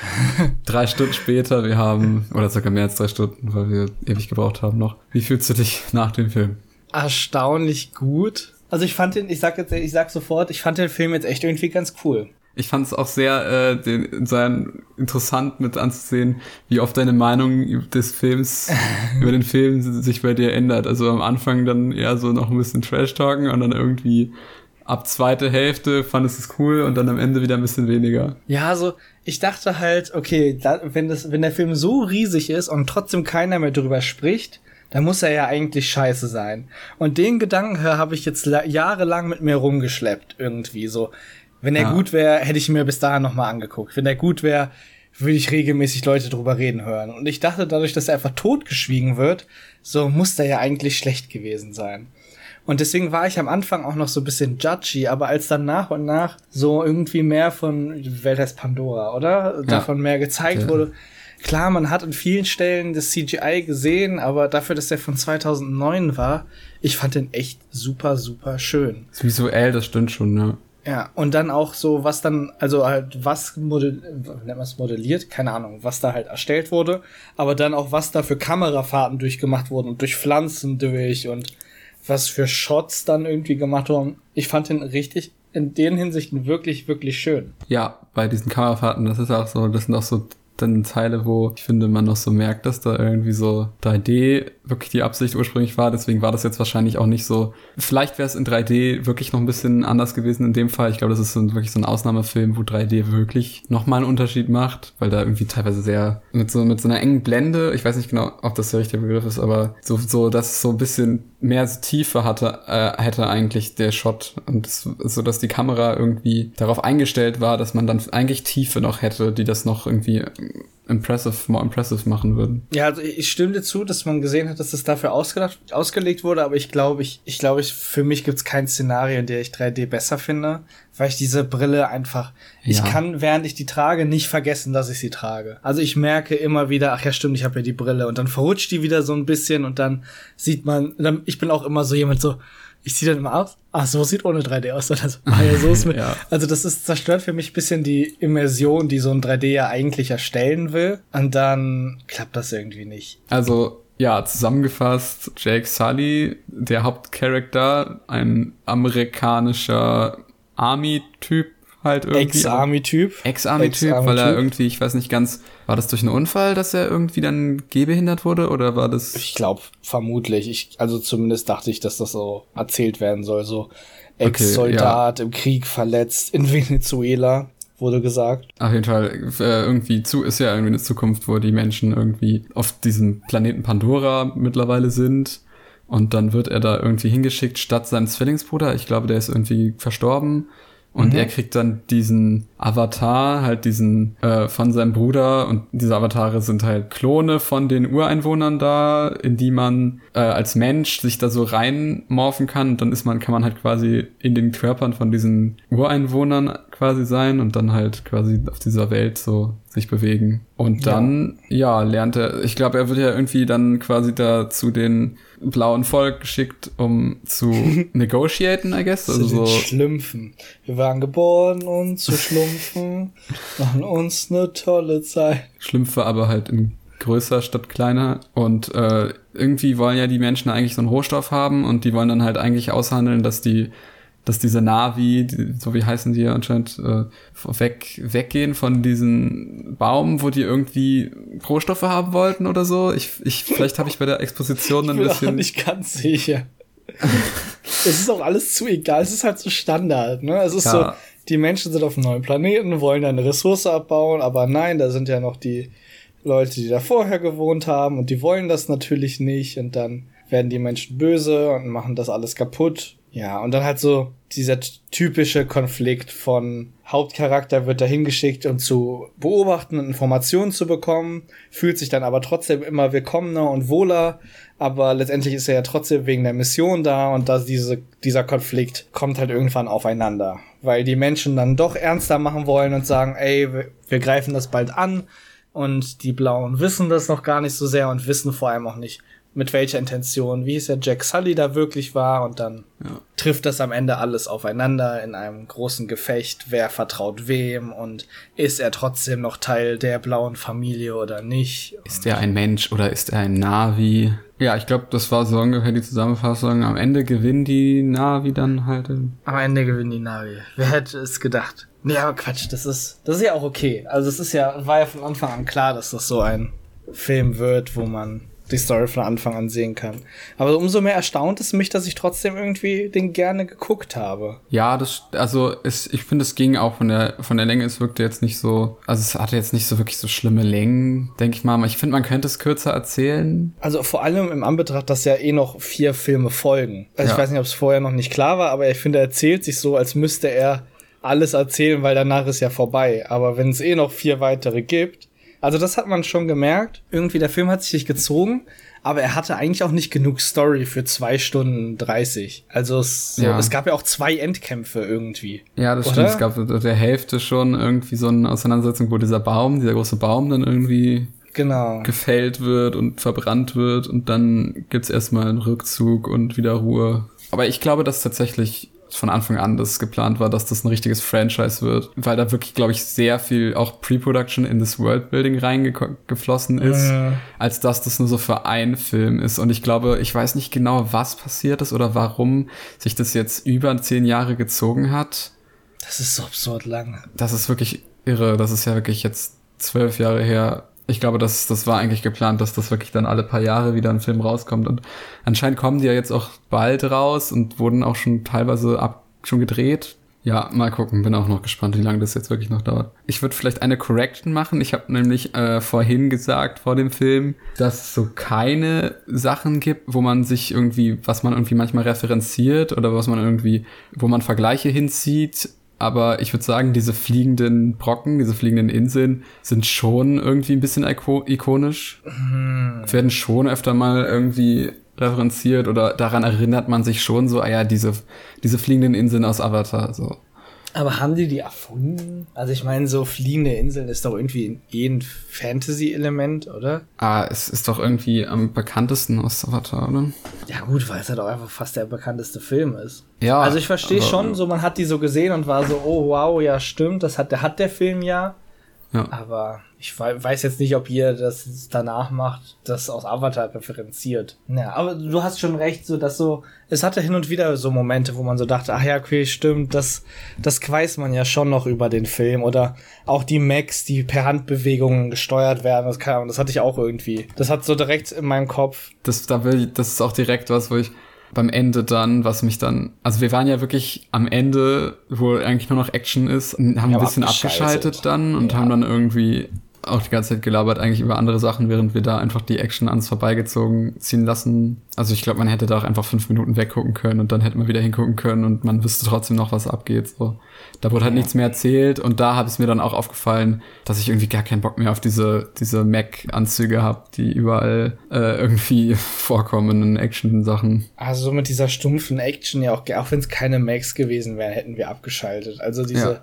[LAUGHS] drei Stunden später, wir haben, oder sogar mehr als drei Stunden, weil wir ewig gebraucht haben noch. Wie fühlst du dich nach dem Film? Erstaunlich gut. Also ich fand den, ich sag jetzt, ich sag sofort, ich fand den Film jetzt echt irgendwie ganz cool. Ich fand es auch sehr, äh, den, sein interessant mit anzusehen, wie oft deine Meinung des Films, [LAUGHS] über den Film sich bei dir ändert. Also am Anfang dann eher so noch ein bisschen Trash-Talken und dann irgendwie ab zweite Hälfte fandest du es cool und dann am Ende wieder ein bisschen weniger. Ja, also ich dachte halt, okay, da, wenn das, wenn der Film so riesig ist und trotzdem keiner mehr drüber spricht, dann muss er ja eigentlich scheiße sein. Und den Gedanken habe ich jetzt la- jahrelang mit mir rumgeschleppt irgendwie so. Wenn er Ja. gut wäre, hätte ich mir bis dahin noch mal angeguckt. Wenn er gut wäre, würde ich regelmäßig Leute drüber reden hören. Und ich dachte, dadurch, dass er einfach totgeschwiegen wird, so muss der ja eigentlich schlecht gewesen sein. Und deswegen war ich am Anfang auch noch so ein bisschen judgy, aber als dann nach und nach so irgendwie mehr von Welt heißt Pandora, oder? Davon mehr gezeigt Ja. wurde. Klar, man hat in vielen Stellen das CGI gesehen, aber dafür, dass der von 2009 war, ich fand den echt super, super schön. Das visuell, das stimmt schon, ne? Ja, und dann auch so, was dann, also halt, was modell, nennt man es modelliert? Keine Ahnung, was da halt erstellt wurde, aber dann auch, was da für Kamerafahrten durchgemacht wurden und durch Pflanzen durch und was für Shots dann irgendwie gemacht wurden. Ich fand den richtig in den Hinsichten wirklich, wirklich schön. Ja, bei diesen Kamerafahrten, das ist auch so, das sind auch so dann Teile, wo ich finde, man noch so merkt, dass da irgendwie so 3D wirklich die Absicht ursprünglich war. Deswegen war das jetzt wahrscheinlich auch nicht so. Vielleicht wäre es in 3D wirklich noch ein bisschen anders gewesen in dem Fall. Ich glaube, das ist so, wirklich so ein Ausnahmefilm, wo 3D wirklich nochmal einen Unterschied macht, weil da irgendwie teilweise sehr mit so, mit so einer engen Blende, ich weiß nicht genau, ob das der richtige Begriff ist, aber so, so, dass es so ein bisschen mehr Tiefe hatte, äh, hätte eigentlich der Shot und das, so, dass die Kamera irgendwie darauf eingestellt war, dass man dann eigentlich Tiefe noch hätte, die das noch irgendwie impressive, more impressive machen würden. Ja, also ich stimme dir zu, dass man gesehen hat, dass das dafür ausgedacht, ausgelegt wurde, aber ich glaube, ich, ich glaube, ich, für mich gibt es kein Szenario, in der ich 3D besser finde, weil ich diese Brille einfach, ja. ich kann, während ich die trage, nicht vergessen, dass ich sie trage. Also ich merke immer wieder, ach ja, stimmt, ich habe ja die Brille und dann verrutscht die wieder so ein bisschen und dann sieht man, ich bin auch immer so jemand so, ich ziehe dann immer aus. Ah, so sieht ohne 3D aus. Also, ah, ja, so ist [LAUGHS] mit, ja. also das ist zerstört für mich ein bisschen die Immersion, die so ein 3D ja eigentlich erstellen will. Und dann klappt das irgendwie nicht. Also ja, zusammengefasst, Jake Sully, der Hauptcharakter, ein amerikanischer Army-Typ, halt irgendwie. Ex-Army-Typ. Ex-Army-Typ, weil er irgendwie, ich weiß nicht ganz, war das durch einen Unfall, dass er irgendwie dann gehbehindert wurde oder war das? Ich glaube vermutlich. Ich, also zumindest dachte ich, dass das so erzählt werden soll. So Ex-Soldat okay, ja. im Krieg verletzt in [LAUGHS] Venezuela wurde gesagt. Auf jeden Fall, äh, irgendwie zu, ist ja irgendwie eine Zukunft, wo die Menschen irgendwie auf diesem Planeten Pandora mittlerweile sind. Und dann wird er da irgendwie hingeschickt statt seinem Zwillingsbruder. Ich glaube, der ist irgendwie verstorben. Und mhm. er kriegt dann diesen Avatar, halt diesen äh, von seinem Bruder. Und diese Avatare sind halt Klone von den Ureinwohnern da, in die man äh, als Mensch sich da so reinmorphen kann. Und dann ist man, kann man halt quasi in den Körpern von diesen Ureinwohnern quasi sein und dann halt quasi auf dieser Welt so sich bewegen. Und dann, ja, ja lernt er, ich glaube, er wird ja irgendwie dann quasi da zu den blauen Volk geschickt, um zu [LAUGHS] negotiaten, I guess. Also so. Schlümpfen. Wir waren geboren, um zu schlumpfen, machen uns eine tolle Zeit. Schlümpfe aber halt in größer statt kleiner. Und äh, irgendwie wollen ja die Menschen eigentlich so einen Rohstoff haben und die wollen dann halt eigentlich aushandeln, dass die dass diese Navi, die, so wie heißen die ja anscheinend, äh, weg, weggehen von diesem Baum, wo die irgendwie Rohstoffe haben wollten oder so. Ich, ich, vielleicht habe ich bei der Exposition ein ich bisschen. Auch nicht ganz sicher. [LAUGHS] es ist auch alles zu egal. Es ist halt so Standard, ne? Es ist ja. so, die Menschen sind auf einem neuen Planeten, wollen eine Ressource abbauen, aber nein, da sind ja noch die Leute, die da vorher gewohnt haben und die wollen das natürlich nicht und dann werden die Menschen böse und machen das alles kaputt ja, und dann halt so dieser typische Konflikt von Hauptcharakter wird dahin geschickt, um zu beobachten und Informationen zu bekommen, fühlt sich dann aber trotzdem immer willkommener und wohler, aber letztendlich ist er ja trotzdem wegen der Mission da und da diese, dieser Konflikt kommt halt irgendwann aufeinander, weil die Menschen dann doch ernster machen wollen und sagen, ey, wir greifen das bald an und die Blauen wissen das noch gar nicht so sehr und wissen vor allem auch nicht, mit welcher Intention, wie es ja Jack Sully da wirklich war und dann ja. trifft das am Ende alles aufeinander in einem großen Gefecht, wer vertraut wem und ist er trotzdem noch Teil der blauen Familie oder nicht. Ist er ein Mensch oder ist er ein Navi? Ja, ich glaube, das war so ungefähr die Zusammenfassung. Am Ende gewinnen die Navi dann halt. Am Ende gewinnen die Navi. Wer hätte es gedacht? Nee, aber Quatsch, das ist, das ist ja auch okay. Also es ist ja, war ja von Anfang an klar, dass das so ein Film wird, wo man die Story von Anfang an sehen kann. Aber umso mehr erstaunt es mich, dass ich trotzdem irgendwie den gerne geguckt habe. Ja, das, also es, ich finde, es ging auch von der, von der Länge, es wirkte jetzt nicht so, also es hatte jetzt nicht so wirklich so schlimme Längen, denke ich mal. Ich finde, man könnte es kürzer erzählen. Also vor allem im Anbetracht, dass ja eh noch vier Filme folgen. Also ja. ich weiß nicht, ob es vorher noch nicht klar war, aber ich finde, er erzählt sich so, als müsste er alles erzählen, weil danach ist ja vorbei. Aber wenn es eh noch vier weitere gibt, also das hat man schon gemerkt. Irgendwie der Film hat sich nicht gezogen, aber er hatte eigentlich auch nicht genug Story für zwei Stunden dreißig. Also es, ja. es gab ja auch zwei Endkämpfe irgendwie. Ja, das oder? stimmt. Es gab der Hälfte schon irgendwie so eine Auseinandersetzung, wo dieser Baum, dieser große Baum dann irgendwie genau. gefällt wird und verbrannt wird und dann gibt's erstmal einen Rückzug und wieder Ruhe. Aber ich glaube, dass tatsächlich von Anfang an das geplant war, dass das ein richtiges Franchise wird, weil da wirklich, glaube ich, sehr viel auch Pre-Production in das Worldbuilding reingeflossen ist, mhm. als dass das nur so für einen Film ist. Und ich glaube, ich weiß nicht genau, was passiert ist oder warum sich das jetzt über zehn Jahre gezogen hat. Das ist so absurd lang. Das ist wirklich irre. Das ist ja wirklich jetzt zwölf Jahre her, ich glaube, das, das war eigentlich geplant, dass das wirklich dann alle paar Jahre wieder ein Film rauskommt. Und anscheinend kommen die ja jetzt auch bald raus und wurden auch schon teilweise ab, schon gedreht. Ja, mal gucken. Bin auch noch gespannt, wie lange das jetzt wirklich noch dauert. Ich würde vielleicht eine Correction machen. Ich habe nämlich äh, vorhin gesagt vor dem Film, dass es so keine Sachen gibt, wo man sich irgendwie, was man irgendwie manchmal referenziert oder was man irgendwie, wo man Vergleiche hinzieht aber ich würde sagen, diese fliegenden Brocken, diese fliegenden Inseln sind schon irgendwie ein bisschen ikonisch. Hm. Werden schon öfter mal irgendwie referenziert oder daran erinnert man sich schon so, ah ja, diese, diese fliegenden Inseln aus Avatar, so. Aber haben die die erfunden? Also ich meine, so fliegende Inseln ist doch irgendwie eh ein Fantasy-Element, oder? Ah, es ist doch irgendwie am bekanntesten aus Avatar, oder? Ja gut, weil es halt auch einfach fast der bekannteste Film ist. Ja. Also ich verstehe schon, so man hat die so gesehen und war so, oh wow, ja stimmt, das hat der hat der Film ja. Ja. Aber ich weiß jetzt nicht, ob ihr das danach macht, das aus Avatar referenziert. Ja, aber du hast schon recht, so dass so, es hatte hin und wieder so Momente, wo man so dachte, ach ja, okay, stimmt, das, das weiß man ja schon noch über den Film. Oder auch die Macs, die per Handbewegungen gesteuert werden, das, kann, das hatte ich auch irgendwie. Das hat so direkt in meinem Kopf. Das, da will, das ist auch direkt was, wo ich beim Ende dann, was mich dann, also wir waren ja wirklich am Ende, wo eigentlich nur noch Action ist, haben ja, ein bisschen abgeschaltet dann und ja. haben dann irgendwie auch die ganze Zeit gelabert eigentlich über andere Sachen, während wir da einfach die Action ans vorbeigezogen ziehen lassen. Also ich glaube, man hätte da auch einfach fünf Minuten weggucken können und dann hätte man wieder hingucken können und man wüsste trotzdem noch, was abgeht. So. Da wurde halt ja. nichts mehr erzählt und da habe es mir dann auch aufgefallen, dass ich irgendwie gar keinen Bock mehr auf diese, diese Mac-Anzüge habe, die überall äh, irgendwie [LAUGHS] vorkommen in Action-Sachen. Also so mit dieser stumpfen Action, ja auch, auch wenn es keine Macs gewesen wären, hätten wir abgeschaltet. Also diese ja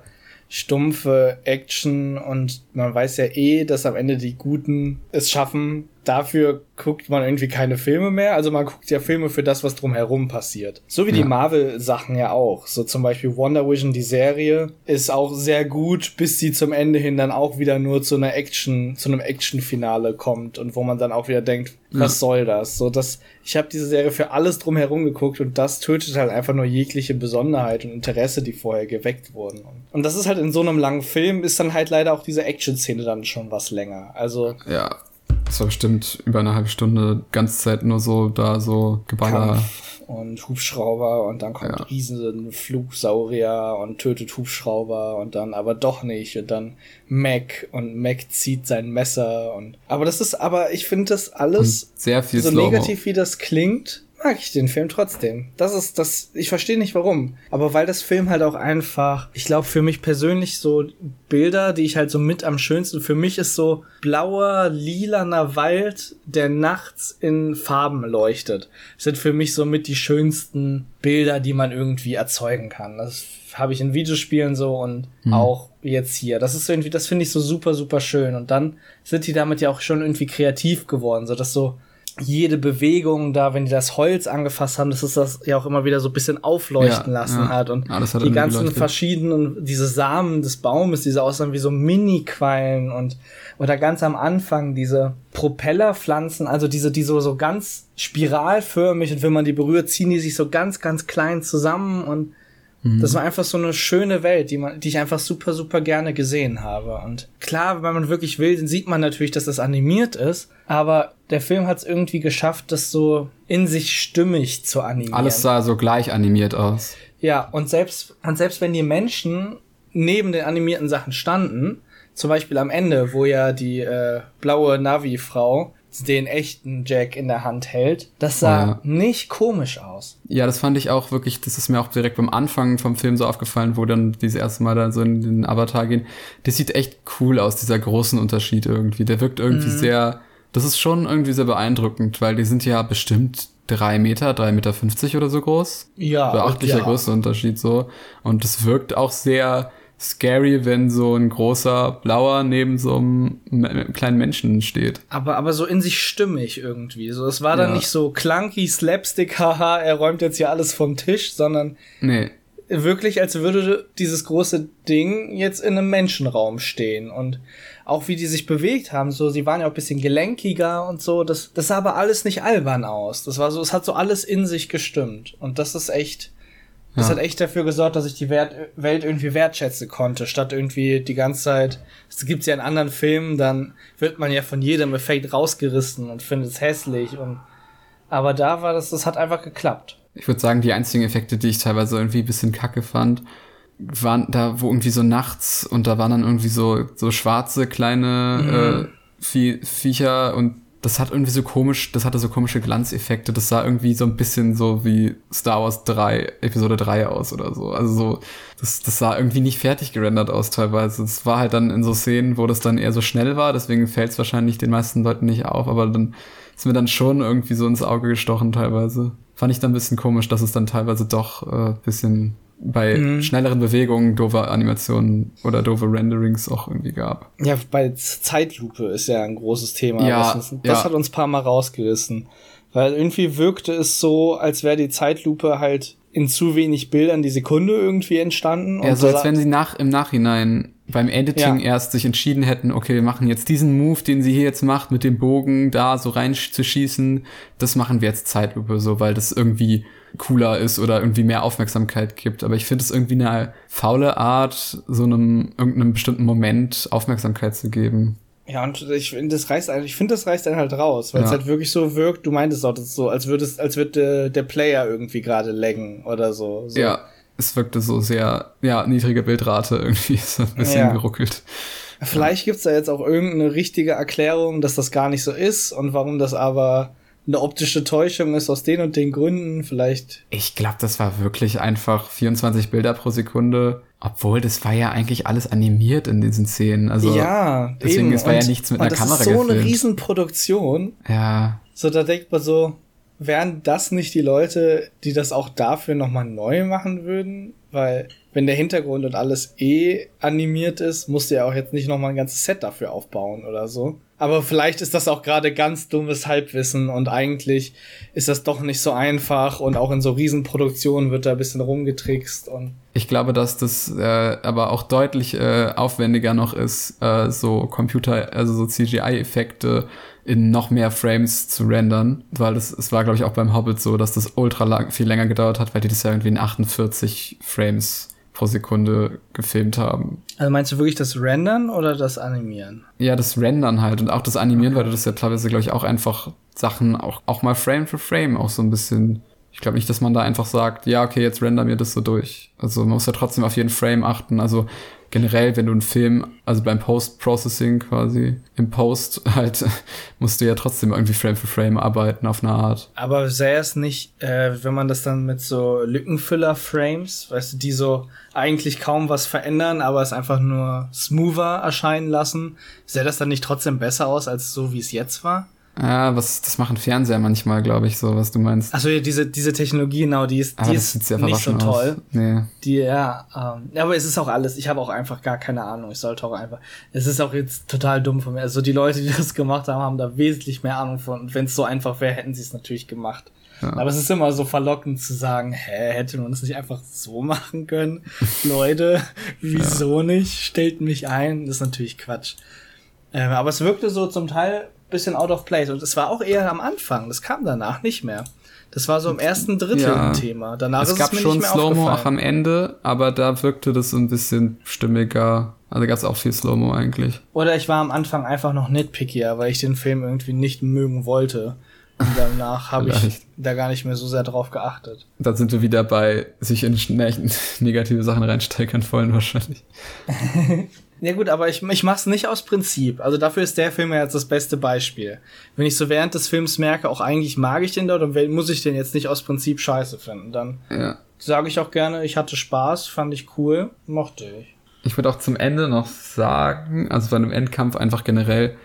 stumpfe Action und man weiß ja eh, dass am Ende die Guten es schaffen, dafür guckt man irgendwie keine Filme mehr. Also man guckt ja Filme für das, was drumherum passiert. So wie ja. die Marvel-Sachen ja auch. So zum Beispiel Wonder Vision, die Serie, ist auch sehr gut, bis sie zum Ende hin dann auch wieder nur zu einer Action, zu einem Action-Finale kommt und wo man dann auch wieder denkt, was ja. soll das? So, das, ich habe diese Serie für alles drumherum geguckt und das tötet halt einfach nur jegliche Besonderheit und Interesse, die vorher geweckt wurden. Und das ist halt in so einem langen Film, ist dann halt leider auch diese Action-Szene dann schon was länger. Also. Ja das war bestimmt über eine halbe Stunde, ganze Zeit nur so da so Geballer. Kampf und Hubschrauber und dann kommt ja. riesen Flugsaurier und tötet Hubschrauber und dann aber doch nicht und dann Mac und Mac zieht sein Messer und aber das ist aber ich finde das alles und sehr viel so negativ wie das klingt mag ich den Film trotzdem. Das ist das, ich verstehe nicht warum. Aber weil das Film halt auch einfach, ich glaube für mich persönlich so Bilder, die ich halt so mit am schönsten, für mich ist so blauer, lilaner Wald, der nachts in Farben leuchtet. Das sind für mich so mit die schönsten Bilder, die man irgendwie erzeugen kann. Das habe ich in Videospielen so und mhm. auch jetzt hier. Das ist irgendwie, das finde ich so super, super schön. Und dann sind die damit ja auch schon irgendwie kreativ geworden, so dass so jede Bewegung da, wenn die das Holz angefasst haben, dass es das ja auch immer wieder so ein bisschen aufleuchten ja, lassen ja. hat und ja, hat die ganzen geleuchtet. verschiedenen, diese Samen des Baumes, diese aussahen wie so Mini-Quallen und oder ganz am Anfang diese Propellerpflanzen, also diese, die so, so ganz spiralförmig und wenn man die berührt, ziehen die sich so ganz, ganz klein zusammen und Mhm. Das war einfach so eine schöne Welt, die man, die ich einfach super, super gerne gesehen habe. Und klar, wenn man wirklich will, dann sieht man natürlich, dass das animiert ist. Aber der Film hat es irgendwie geschafft, das so in sich stimmig zu animieren. Alles sah so gleich animiert aus. Ja, und selbst, und selbst wenn die Menschen neben den animierten Sachen standen, zum Beispiel am Ende, wo ja die äh, blaue Navi-Frau den echten Jack in der Hand hält. Das sah oh ja. nicht komisch aus. Ja, das fand ich auch wirklich, das ist mir auch direkt beim Anfang vom Film so aufgefallen, wo dann dieses erste Mal dann so in den Avatar gehen. Das sieht echt cool aus, dieser großen Unterschied irgendwie. Der wirkt irgendwie mhm. sehr, das ist schon irgendwie sehr beeindruckend, weil die sind ja bestimmt drei Meter, drei Meter fünfzig oder so groß. Ja. Beachtlicher ja. Größenunterschied so. Und das wirkt auch sehr, scary, wenn so ein großer Blauer neben so einem kleinen Menschen steht. Aber, aber so in sich stimmig irgendwie. So, es war dann ja. nicht so clunky, slapstick, [LAUGHS] haha, er räumt jetzt hier alles vom Tisch, sondern nee. wirklich, als würde dieses große Ding jetzt in einem Menschenraum stehen und auch wie die sich bewegt haben, so, sie waren ja auch ein bisschen gelenkiger und so, das, das sah aber alles nicht albern aus. Das war so, es hat so alles in sich gestimmt. Und das ist echt, das ja. hat echt dafür gesorgt, dass ich die Wert Welt irgendwie wertschätzen konnte, statt irgendwie die ganze Zeit, das gibt's ja in anderen Filmen, dann wird man ja von jedem Effekt rausgerissen und findet es hässlich und, aber da war das, das hat einfach geklappt. Ich würde sagen, die einzigen Effekte, die ich teilweise irgendwie ein bisschen kacke fand, waren da, wo irgendwie so nachts und da waren dann irgendwie so, so schwarze kleine mhm. äh, Vie Viecher und das hat irgendwie so komisch, das hatte so komische Glanzeffekte. Das sah irgendwie so ein bisschen so wie Star Wars 3, Episode 3 aus oder so. Also so, das, das sah irgendwie nicht fertig gerendert aus teilweise. Es war halt dann in so Szenen, wo das dann eher so schnell war, deswegen fällt es wahrscheinlich den meisten Leuten nicht auf, aber dann ist mir dann schon irgendwie so ins Auge gestochen teilweise. Fand ich dann ein bisschen komisch, dass es dann teilweise doch äh, bisschen bei mhm. schnelleren Bewegungen doofe Animationen oder doofe Renderings auch irgendwie gab. Ja, bei Zeitlupe ist ja ein großes Thema. Ja, das, das ja. hat uns paar Mal rausgerissen. Weil irgendwie wirkte es so, als wäre die Zeitlupe halt in zu wenig Bildern die Sekunde irgendwie entstanden. Ja, so als wenn sie nach, im Nachhinein beim Editing ja. erst sich entschieden hätten, okay, wir machen jetzt diesen Move, den sie hier jetzt macht, mit dem Bogen da so reinzuschießen, das machen wir jetzt Zeitlupe so, weil das irgendwie cooler ist oder irgendwie mehr Aufmerksamkeit gibt. Aber ich finde es irgendwie eine faule Art, so einem irgendeinem bestimmten Moment Aufmerksamkeit zu geben. Ja, und ich finde, das reißt ich finde, das reißt dann halt raus, weil ja. es halt wirklich so wirkt, du meintest auch, das ist so, als würde es, als würde der Player irgendwie gerade laggen oder so, so. Ja, es wirkte so sehr, ja, niedrige Bildrate irgendwie, [LAUGHS] so ein bisschen ja. geruckelt. Vielleicht gibt's da jetzt auch irgendeine richtige Erklärung, dass das gar nicht so ist und warum das aber eine optische Täuschung ist aus den und den Gründen, vielleicht. Ich glaube, das war wirklich einfach 24 Bilder pro Sekunde. Obwohl, das war ja eigentlich alles animiert in diesen Szenen. Also, ja, deswegen, eben. es war und, ja nichts mit einer Kamera Das ist so gefilmt. eine Riesenproduktion. Ja. So, da denkt man so, wären das nicht die Leute, die das auch dafür nochmal neu machen würden? Weil, wenn der Hintergrund und alles eh animiert ist, musst du ja auch jetzt nicht nochmal ein ganzes Set dafür aufbauen oder so. Aber vielleicht ist das auch gerade ganz dummes Halbwissen und eigentlich ist das doch nicht so einfach und auch in so Riesenproduktionen wird da ein bisschen rumgetrickst und. Ich glaube, dass das äh, aber auch deutlich äh, aufwendiger noch ist, äh, so Computer, also so CGI-Effekte in noch mehr Frames zu rendern, weil das, es war, glaube ich, auch beim Hobbit so, dass das ultra lang, viel länger gedauert hat, weil die das ja irgendwie in 48 Frames pro Sekunde gefilmt haben. Also meinst du wirklich das Rendern oder das Animieren? Ja, das Rendern halt und auch das Animieren, weil du das ja teilweise, glaube ich, auch einfach Sachen auch, auch mal Frame für Frame auch so ein bisschen. Ich glaube nicht, dass man da einfach sagt, ja, okay, jetzt render mir das so durch. Also man muss ja trotzdem auf jeden Frame achten. Also generell, wenn du einen Film, also beim Post-Processing quasi, im Post [LAUGHS] halt, musst du ja trotzdem irgendwie Frame für Frame arbeiten auf eine Art. Aber sähe es nicht, äh, wenn man das dann mit so Lückenfüller-Frames, weißt du, die so eigentlich kaum was verändern, aber es einfach nur smoother erscheinen lassen, sähe das dann nicht trotzdem besser aus, als so wie es jetzt war? Ja, was, das machen Fernseher manchmal, glaube ich, so, was du meinst. Achso, ja, diese, diese Technologie, genau, die ist, die ist nicht so toll. Nee. Die, ja, ähm, aber es ist auch alles, ich habe auch einfach gar keine Ahnung, ich sollte auch einfach, es ist auch jetzt total dumm von mir. Also die Leute, die [LAUGHS] das gemacht haben, haben da wesentlich mehr Ahnung von. Und wenn es so einfach wäre, hätten sie es natürlich gemacht. Ja. Aber es ist immer so verlockend zu sagen, hä, hätte man das nicht einfach so machen können? [LAUGHS] Leute, [LAUGHS] wieso ja. nicht? Stellt mich ein. Das ist natürlich Quatsch. Ähm, aber es wirkte so zum Teil bisschen out of place. Und es war auch eher am Anfang. Das kam danach nicht mehr. Das war so im ersten Drittel ja. ein Thema. Danach es gab es schon Slow-Mo auch am Ende, aber da wirkte das ein bisschen stimmiger. Also gab es auch viel Slow-Mo eigentlich. Oder ich war am Anfang einfach noch nitpickier, weil ich den Film irgendwie nicht mögen wollte. Und danach habe ich da gar nicht mehr so sehr drauf geachtet. Dann sind wir wieder bei sich in [LAUGHS] negative Sachen reinsteigern wollen wahrscheinlich. [LAUGHS] Ja gut, aber ich, ich mach's nicht aus Prinzip. Also dafür ist der Film ja jetzt das beste Beispiel. Wenn ich so während des Films merke, auch eigentlich mag ich den dort und muss ich den jetzt nicht aus Prinzip scheiße finden, dann ja. sage ich auch gerne, ich hatte Spaß, fand ich cool, mochte ich. Ich würde auch zum Ende noch sagen, also bei einem Endkampf einfach generell,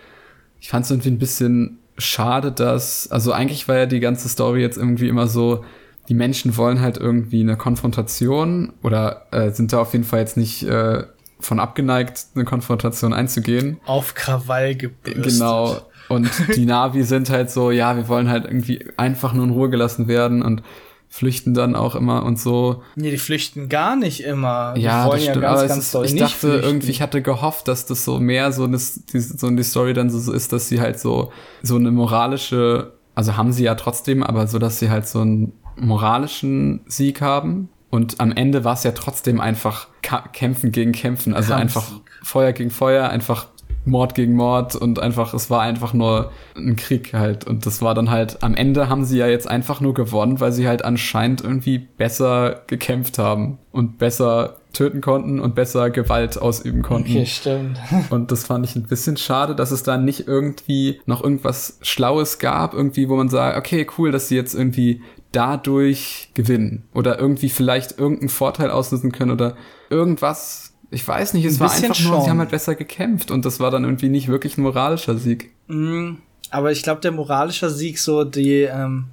ich fand es irgendwie ein bisschen schade, dass, also eigentlich war ja die ganze Story jetzt irgendwie immer so, die Menschen wollen halt irgendwie eine Konfrontation oder äh, sind da auf jeden Fall jetzt nicht äh, von abgeneigt, eine Konfrontation einzugehen. Auf Krawall gebürstet. Genau. Und die Navi sind halt so, ja, wir wollen halt irgendwie einfach nur in Ruhe gelassen werden und flüchten dann auch immer und so. Nee, die flüchten gar nicht immer. Die ja, wollen das ja stimmt, ganz, aber ganz es ist, doll ich dachte flüchten. irgendwie, ich hatte gehofft, dass das so mehr so eine, die, so die Story dann so, ist, dass sie halt so, so eine moralische, also haben sie ja trotzdem, aber so, dass sie halt so einen moralischen Sieg haben. Und am Ende war es ja trotzdem einfach Kämpfen gegen Kämpfen, also Kampfsieg. einfach Feuer gegen Feuer, einfach Mord gegen Mord und einfach, es war einfach nur ein Krieg halt. Und das war dann halt, am Ende haben sie ja jetzt einfach nur gewonnen, weil sie halt anscheinend irgendwie besser gekämpft haben und besser töten konnten und besser Gewalt ausüben konnten. Okay, stimmt. [LAUGHS] Und das fand ich ein bisschen schade, dass es da nicht irgendwie noch irgendwas Schlaues gab, irgendwie, wo man sagt, okay, cool, dass sie jetzt irgendwie dadurch gewinnen oder irgendwie vielleicht irgendeinen Vorteil auslösen können oder irgendwas. Ich weiß nicht, es Ein war einfach nur, sie schon. haben halt besser gekämpft und das war dann irgendwie nicht wirklich ein moralischer Sieg. Mm, Aber ich glaube, der moralische Sieg, so die, ähm,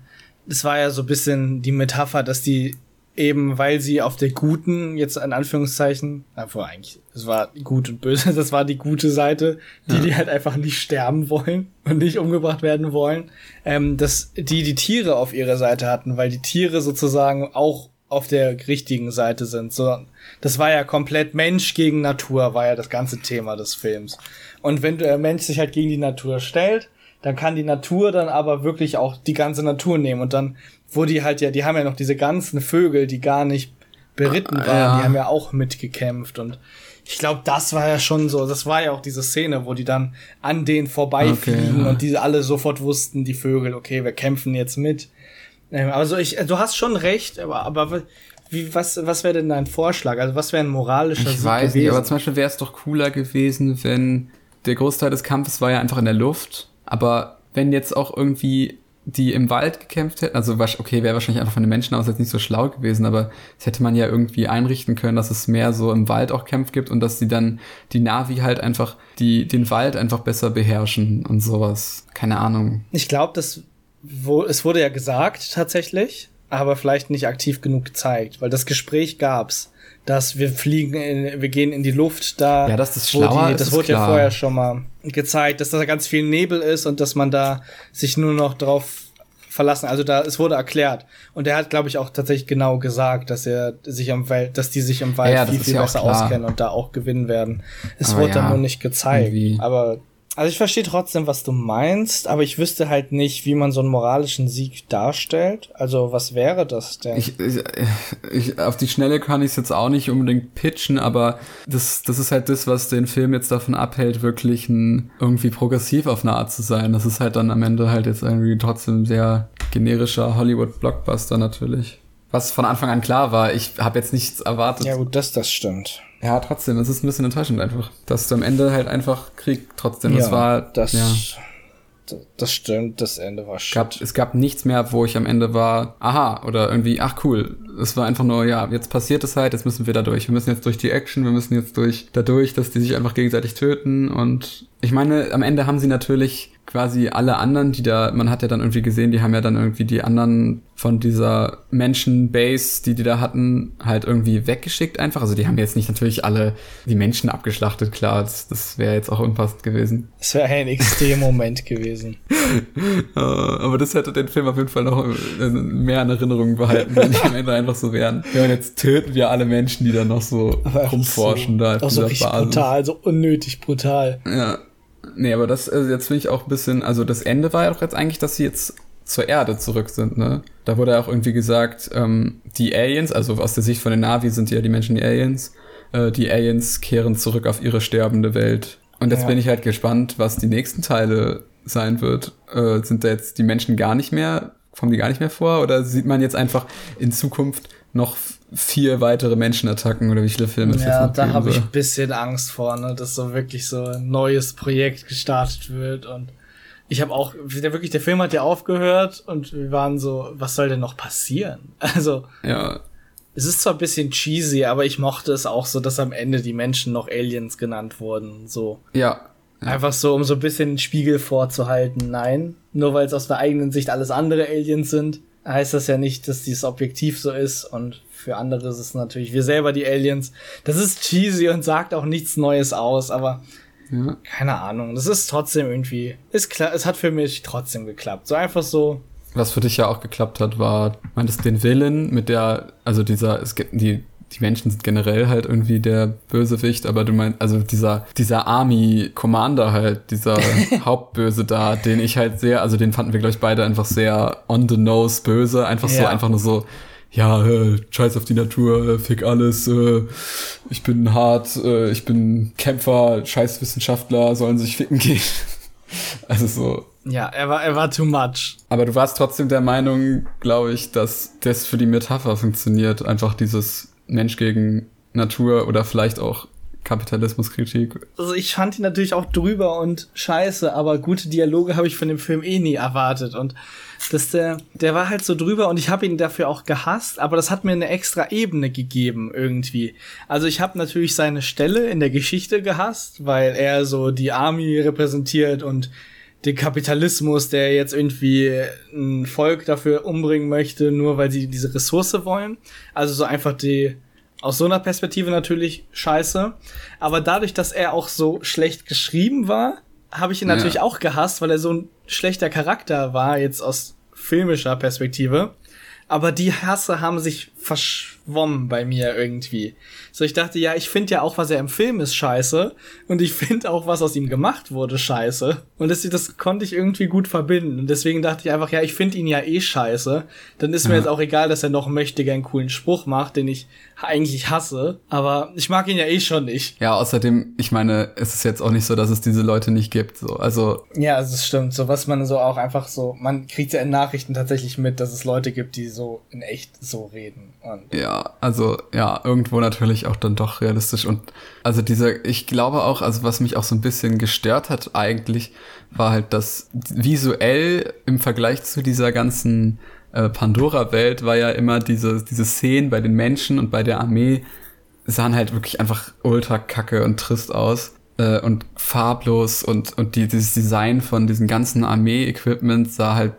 das war ja so ein bisschen die Metapher, dass die eben, weil sie auf der guten, jetzt in Anführungszeichen, obwohl eigentlich, es war gut und böse, [LAUGHS] das war die gute Seite, die, Ja. die halt einfach nicht sterben wollen und nicht umgebracht werden wollen, ähm, dass die die Tiere auf ihrer Seite hatten, weil die Tiere sozusagen auch auf der richtigen Seite sind. So, das war ja komplett Mensch gegen Natur, war ja das ganze Thema des Films. Und wenn der Mensch sich halt gegen die Natur stellt, dann kann die Natur dann aber wirklich auch die ganze Natur nehmen. Und dann, wo die halt ja, die haben ja noch diese ganzen Vögel, die gar nicht beritten waren, Ja. die haben ja auch mitgekämpft. Und ich glaube, das war ja schon so, das war ja auch diese Szene, wo die dann an denen vorbeifliegen Okay, ja. und diese alle sofort wussten, die Vögel, okay, wir kämpfen jetzt mit. Ähm, Also ich, du hast schon recht, aber, aber wie, was, was wäre denn dein Vorschlag? Also was wäre ein moralischer Ich Sieg weiß gewesen? nicht, aber zum Beispiel wäre es doch cooler gewesen, wenn der Großteil des Kampfes war ja einfach in der Luft, aber wenn jetzt auch irgendwie die im Wald gekämpft hätten, also okay, wäre wahrscheinlich einfach von den Menschen aus jetzt nicht so schlau gewesen, aber das hätte man ja irgendwie einrichten können, dass es mehr so im Wald auch Kämpfe gibt und dass die dann die Navi halt einfach die den Wald einfach besser beherrschen und sowas. Keine Ahnung. Ich glaube, das wo, es wurde ja gesagt tatsächlich, aber vielleicht nicht aktiv genug gezeigt, weil das Gespräch gab's, dass wir fliegen, in, wir gehen in die Luft da. Ja, das wo schlauer die, ist, Das ist wurde ja klar. vorher schon mal gezeigt, dass da ganz viel Nebel ist und dass man da sich nur noch drauf verlassen. Also da, es wurde erklärt. Und er hat, glaube ich, auch tatsächlich genau gesagt, dass er sich am Wald, dass die sich im Wald Ja, viel, ist viel ja besser auskennen und da auch gewinnen werden. Es Aber wurde dann ja, nur nicht gezeigt. irgendwie. Aber also ich verstehe trotzdem, was du meinst, aber ich wüsste halt nicht, wie man so einen moralischen Sieg darstellt. Also was wäre das denn? Ich, ich, ich, auf die Schnelle kann ich es jetzt auch nicht unbedingt pitchen, aber das, das ist halt das, was den Film jetzt davon abhält, wirklich ein, irgendwie progressiv auf eine Art zu sein. Das ist halt dann am Ende halt jetzt irgendwie trotzdem sehr generischer Hollywood-Blockbuster natürlich. Was von Anfang an klar war, ich habe jetzt nichts erwartet. ja gut, das, das stimmt. Ja, trotzdem, es ist ein bisschen enttäuschend einfach. Dass du am Ende halt einfach Krieg trotzdem. ja, es war, das, ja. das stimmt, das Ende war shit. gab, es gab nichts mehr, wo ich am Ende war, aha, oder irgendwie, ach cool. Es war einfach nur, ja, jetzt passiert es halt, jetzt müssen wir da durch. Wir müssen jetzt durch die Action, wir müssen jetzt durch, dadurch, dass die sich einfach gegenseitig töten. Und ich meine, am Ende haben sie natürlich quasi alle anderen, die da, man hat ja dann irgendwie gesehen, die haben ja dann irgendwie die anderen von dieser Menschen-Base, die die da hatten, halt irgendwie weggeschickt einfach. Also die haben jetzt nicht natürlich alle die Menschen abgeschlachtet, klar, das, das wäre jetzt auch unpassend gewesen. Das wäre ein Extrem-Moment gewesen. [LAUGHS] Äh, aber das hätte den Film auf jeden Fall noch äh, mehr in Erinnerung behalten, wenn die am Ende einfach so wären. Ja, und jetzt töten wir alle Menschen, die da noch so Aber rumforschen so, da auf Auch so richtig Basis. brutal, so unnötig brutal. Ja. Nee, aber das, also jetzt finde ich auch ein bisschen, also das Ende war ja doch jetzt eigentlich, dass sie jetzt zur Erde zurück sind, ne? Da wurde ja auch irgendwie gesagt, ähm, die Aliens, also aus der Sicht von den Navi sind ja die Menschen die Aliens, äh, die Aliens kehren zurück auf ihre sterbende Welt. Und jetzt Ja. bin ich halt gespannt, was die nächsten Teile sein wird. Äh, sind da jetzt die Menschen gar nicht mehr, kommen die gar nicht mehr vor? Oder sieht man jetzt einfach in Zukunft noch vier weitere Menschenattacken oder wie viele Filme es jetzt Ja, noch da habe ich ein bisschen Angst vor, ne, dass so wirklich so ein neues Projekt gestartet wird und ich habe auch, der wirklich, der Film hat ja aufgehört und wir waren so, was soll denn noch passieren? [LAUGHS] Also, Ja, es ist zwar ein bisschen cheesy, aber ich mochte es auch so, dass am Ende die Menschen noch Aliens genannt wurden, so. ja, Einfach so, um so ein bisschen den Spiegel vorzuhalten. Nein, nur weil es aus der eigenen Sicht alles andere Aliens sind, heißt das ja nicht, dass dies objektiv so ist. Und für andere ist es natürlich wir selber die Aliens. Das ist cheesy und sagt auch nichts Neues aus, aber ja. keine Ahnung. Das ist trotzdem irgendwie, ist klar, es hat für mich trotzdem geklappt. So einfach so, was für dich ja auch geklappt hat, war, meintest den Willen mit der, also dieser, es gibt die, die Menschen sind generell halt irgendwie der Bösewicht, aber du meinst, also dieser, dieser Army Commander halt, dieser [LAUGHS] Hauptböse da, den ich halt sehr, also den fanden wir, glaube ich, beide einfach sehr on the nose böse, einfach ja. so, einfach nur so, ja, äh, scheiß auf die Natur, äh, fick alles, äh, ich bin hart, äh, ich bin Kämpfer, scheiß Wissenschaftler, sollen sich ficken gehen. [LAUGHS] also so. Ja, er war, er war too much. Aber du warst trotzdem der Meinung, glaube ich, dass das für die Metapher funktioniert, einfach dieses Mensch gegen Natur oder vielleicht auch Kapitalismuskritik. Also ich fand ihn natürlich auch drüber und scheiße, aber gute Dialoge habe ich von dem Film eh nie erwartet und dass der, der war halt so drüber und ich habe ihn dafür auch gehasst, aber das hat mir eine extra Ebene gegeben irgendwie. Also ich habe natürlich seine Stelle in der Geschichte gehasst, weil er so die Army repräsentiert und den Kapitalismus, der jetzt irgendwie ein Volk dafür umbringen möchte, nur weil sie diese Ressource wollen. Also so einfach die aus so einer Perspektive natürlich scheiße. Aber dadurch, dass er auch so schlecht geschrieben war, habe ich ihn ja. natürlich auch gehasst, weil er so ein schlechter Charakter war, jetzt aus filmischer Perspektive. Aber die Hasse haben sich verschwommen bei mir irgendwie. So, ich dachte, ja, ich finde ja auch, was er im Film ist, scheiße. Und ich finde auch, was aus ihm gemacht wurde, scheiße. Und das, das konnte ich irgendwie gut verbinden. Und deswegen dachte ich einfach, ja, ich finde ihn ja eh scheiße. Dann ist mir jetzt auch egal, dass er noch möchte einen coolen Spruch macht, den ich eigentlich hasse. Aber ich mag ihn ja eh schon nicht. Ja, außerdem, ich meine, es ist jetzt auch nicht so, dass es diese Leute nicht gibt. So, also. Ja, das stimmt. So was man so auch einfach so, man kriegt ja in Nachrichten tatsächlich mit, dass es Leute gibt, die so in echt so reden. Und ja, also ja, irgendwo natürlich auch dann doch realistisch. Und also dieser, ich glaube auch, also was mich auch so ein bisschen gestört hat eigentlich, war halt, dass visuell im Vergleich zu dieser ganzen äh, Pandora-Welt war ja immer diese, diese Szenen bei den Menschen und bei der Armee sahen halt wirklich einfach ultra kacke und trist aus äh, und farblos und, und die, dieses Design von diesem ganzen Armee-Equipment sah halt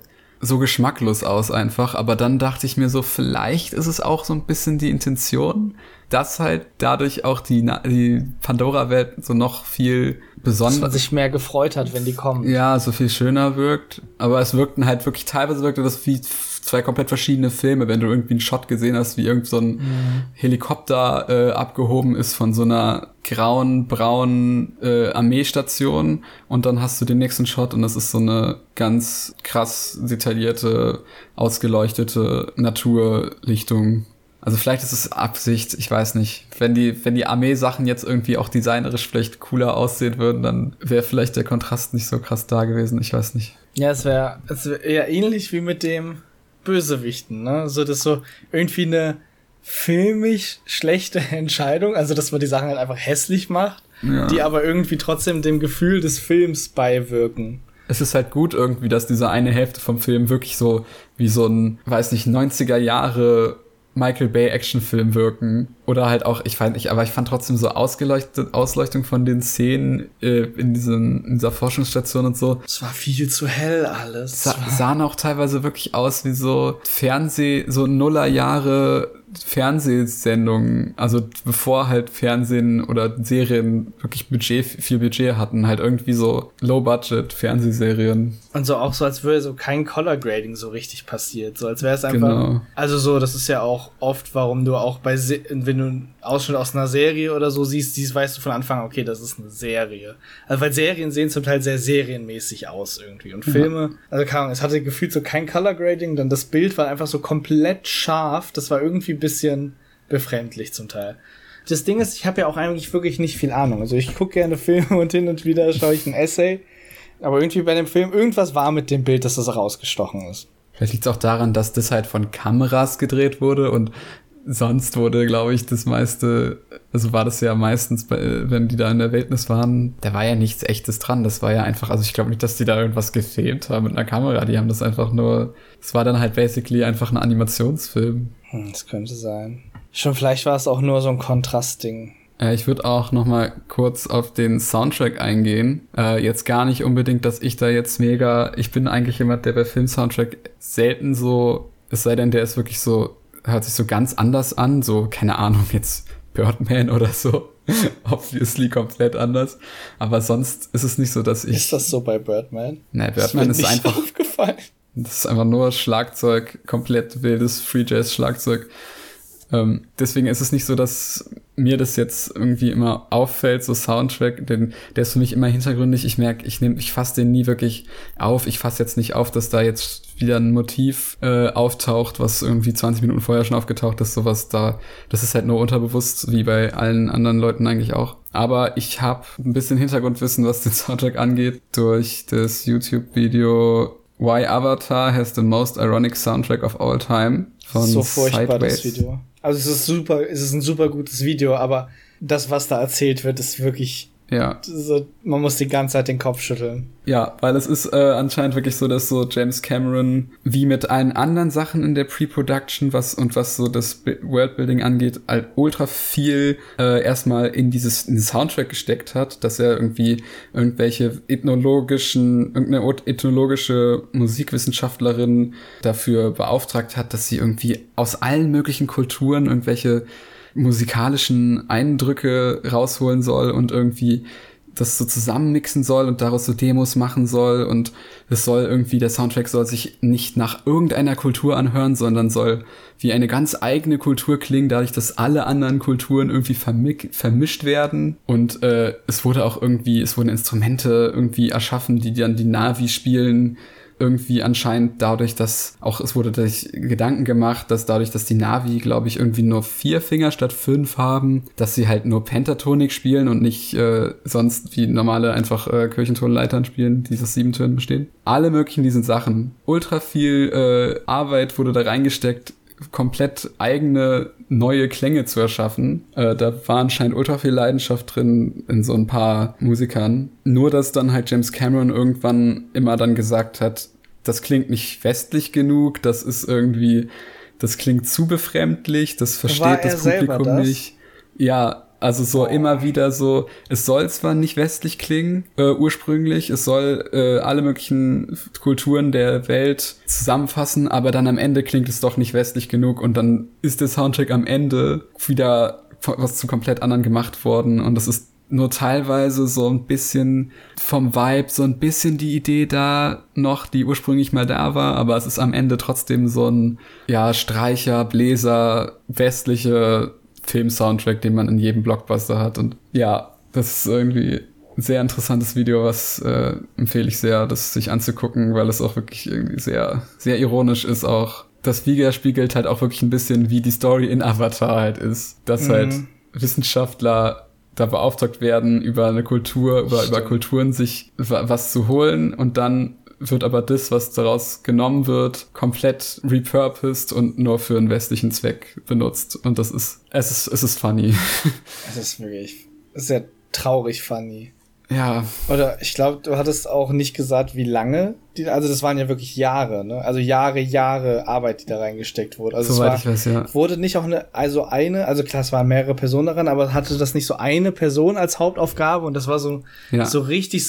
so geschmacklos aus einfach. Aber dann dachte ich mir so, vielleicht ist es auch so ein bisschen die Intention, dass halt dadurch auch die, die Pandora-Welt so noch viel besonders. Dass man sich mehr gefreut hat, wenn die kommen. Ja, so viel schöner wirkt. Aber es wirkten halt wirklich, teilweise wirkte das wie zwei komplett verschiedene Filme, wenn du irgendwie einen Shot gesehen hast, wie irgend so ein mhm. Helikopter äh, abgehoben ist von so einer grauen, braunen äh, Armeestation und dann hast du den nächsten Shot und das ist so eine ganz krass detaillierte, ausgeleuchtete Naturlichtung. Also vielleicht ist es Absicht, ich weiß nicht. Wenn die, wenn die Armeesachen jetzt irgendwie auch designerisch vielleicht cooler aussehen würden, dann wäre vielleicht der Kontrast nicht so krass da gewesen, ich weiß nicht. Ja, es wäre wär eher ähnlich wie mit dem Bösewichten, ne? So, das ist so irgendwie eine filmisch schlechte [LAUGHS] Entscheidung, also dass man die Sachen halt einfach hässlich macht, ja. die aber irgendwie trotzdem dem Gefühl des Films beiwirken. Es ist halt gut irgendwie, dass diese eine Hälfte vom Film wirklich so wie so ein, weiß nicht, 90er Jahre Michael Bay Actionfilm wirken. Oder halt auch, ich fand nicht, aber ich fand trotzdem so ausgeleuchtet, Ausleuchtung von den Szenen äh, in, diesen, in dieser Forschungsstation und so. Es war viel zu hell alles. Sa sahen auch teilweise wirklich aus wie so Fernseh, so Nullerjahre Fernsehsendungen, also bevor halt Fernsehen oder Serien wirklich Budget, viel Budget hatten, halt irgendwie so Low-Budget Fernsehserien. Und so auch so, als würde so kein Color Grading so richtig passiert, so als wäre es einfach, genau. also so, das ist ja auch oft, warum du auch bei, Se wenn du einen Ausschnitt aus einer Serie oder so siehst, siehst, weißt du von Anfang an, okay, das ist eine Serie. Also weil Serien sehen zum Teil sehr serienmäßig aus irgendwie und Filme, ja. also keine Ahnung, es hatte gefühlt so kein Color Grading, dann das Bild war einfach so komplett scharf, das war irgendwie bisschen befremdlich zum Teil. Das Ding ist, ich habe ja auch eigentlich wirklich nicht viel Ahnung. Also ich gucke gerne Filme [LAUGHS] und hin und wieder schaue ich ein Essay. Aber irgendwie bei dem Film, irgendwas war mit dem Bild, dass das rausgestochen ist. Vielleicht liegt es auch daran, dass das halt von Kameras gedreht wurde und sonst wurde, glaube ich, das meiste, also war das ja meistens, bei, wenn die da in der Wildnis waren, da war ja nichts echtes dran. Das war ja einfach, also ich glaube nicht, dass die da irgendwas gefilmt haben mit einer Kamera. Die haben das einfach nur, es war dann halt basically einfach ein Animationsfilm. Hm, das könnte sein. Schon vielleicht war es auch nur so ein Kontrastding. Äh, ich würde auch noch mal kurz auf den Soundtrack eingehen. Äh, jetzt gar nicht unbedingt, dass ich da jetzt mega. Ich bin eigentlich jemand, der bei Film-Soundtrack selten so, es sei denn, der ist wirklich so, hört sich so ganz anders an. So, keine Ahnung, jetzt Birdman oder so. [LAUGHS] Obviously komplett anders. Aber sonst ist es nicht so, dass ich. Ist das so bei Birdman? Ne, Birdman ist, ist einfach. Aufgefallen. Das ist einfach nur Schlagzeug, komplett wildes Free Jazz Schlagzeug. Ähm, deswegen ist es nicht so, dass mir das jetzt irgendwie immer auffällt, so Soundtrack, denn der ist für mich immer hintergründig. Ich merke, ich nehme, ich fasse den nie wirklich auf. Ich fasse jetzt nicht auf, dass da jetzt wieder ein Motiv äh, auftaucht, was irgendwie 20 Minuten vorher schon aufgetaucht ist, sowas da. Das ist halt nur unterbewusst, wie bei allen anderen Leuten eigentlich auch. Aber ich habe ein bisschen Hintergrundwissen, was den Soundtrack angeht, durch das YouTube-Video Why Avatar has the most ironic soundtrack of all time von so furchtbar Sideways. das Video. Also es ist super, es ist ein super gutes Video, aber das, was da erzählt wird, ist wirklich ja. So, man muss die ganze Zeit den Kopf schütteln. Ja, weil es ist äh, anscheinend wirklich so, dass so James Cameron wie mit allen anderen Sachen in der Pre-Production was und was so das Worldbuilding angeht, halt ultra viel äh, erstmal in dieses in den Soundtrack gesteckt hat, dass er irgendwie irgendwelche ethnologischen, irgendeine ethnologische Musikwissenschaftlerin dafür beauftragt hat, dass sie irgendwie aus allen möglichen Kulturen irgendwelche musikalischen Eindrücke rausholen soll und irgendwie das so zusammenmixen soll und daraus so Demos machen soll. Und es soll irgendwie, der Soundtrack soll sich nicht nach irgendeiner Kultur anhören, sondern soll wie eine ganz eigene Kultur klingen, dadurch, dass alle anderen Kulturen irgendwie vermischt werden. Und äh, es wurde auch irgendwie, es wurden Instrumente irgendwie erschaffen, die dann die Navi spielen, irgendwie anscheinend dadurch, dass auch es wurde sich Gedanken gemacht, dass dadurch, dass die Navi, glaube ich, irgendwie nur vier Finger statt fünf haben, dass sie halt nur Pentatonik spielen und nicht äh, sonst wie normale einfach äh, Kirchentonleitern spielen, die aus sieben Tönen bestehen. Alle möglichen diesen Sachen. Ultra viel äh, Arbeit wurde da reingesteckt komplett eigene neue Klänge zu erschaffen. Äh, da war anscheinend ultra viel Leidenschaft drin in so ein paar Musikern. Nur dass dann halt James Cameron irgendwann immer dann gesagt hat, das klingt nicht westlich genug, das ist irgendwie, das klingt zu befremdlich, das versteht das Publikum das? nicht. Ja, also so immer wieder so, es soll zwar nicht westlich klingen, äh, ursprünglich, es soll äh, alle möglichen Kulturen der Welt zusammenfassen, aber dann am Ende klingt es doch nicht westlich genug und dann ist der Soundtrack am Ende wieder was zu komplett anderen gemacht worden und das ist nur teilweise so ein bisschen vom Vibe, so ein bisschen die Idee da noch, die ursprünglich mal da war, aber es ist am Ende trotzdem so ein, ja, Streicher, Bläser, westliche Film-Soundtrack, den man in jedem Blockbuster hat. Und ja, das ist irgendwie ein sehr interessantes Video, was äh, empfehle ich sehr, das sich anzugucken, weil es auch wirklich irgendwie sehr, sehr ironisch ist auch. Das Video spiegelt halt auch wirklich ein bisschen, wie die Story in Avatar halt ist. Dass mhm. halt Wissenschaftler da beauftragt werden, über eine Kultur, über, über Kulturen sich was zu holen und dann wird aber das, was daraus genommen wird, komplett repurposed und nur für einen westlichen Zweck benutzt. Und das ist, es ist, es ist funny. [LAUGHS] Es ist wirklich sehr traurig funny. Ja. Oder ich glaube, du hattest auch nicht gesagt, wie lange. Die, also das waren ja wirklich Jahre, ne? Also Jahre, Jahre Arbeit, die da reingesteckt wurde. Also Soweit war, ich weiß, ja. Wurde nicht auch eine, also eine, also klar, es waren mehrere Personen daran, aber hatte das nicht so eine Person als Hauptaufgabe und das war so, ja. so richtig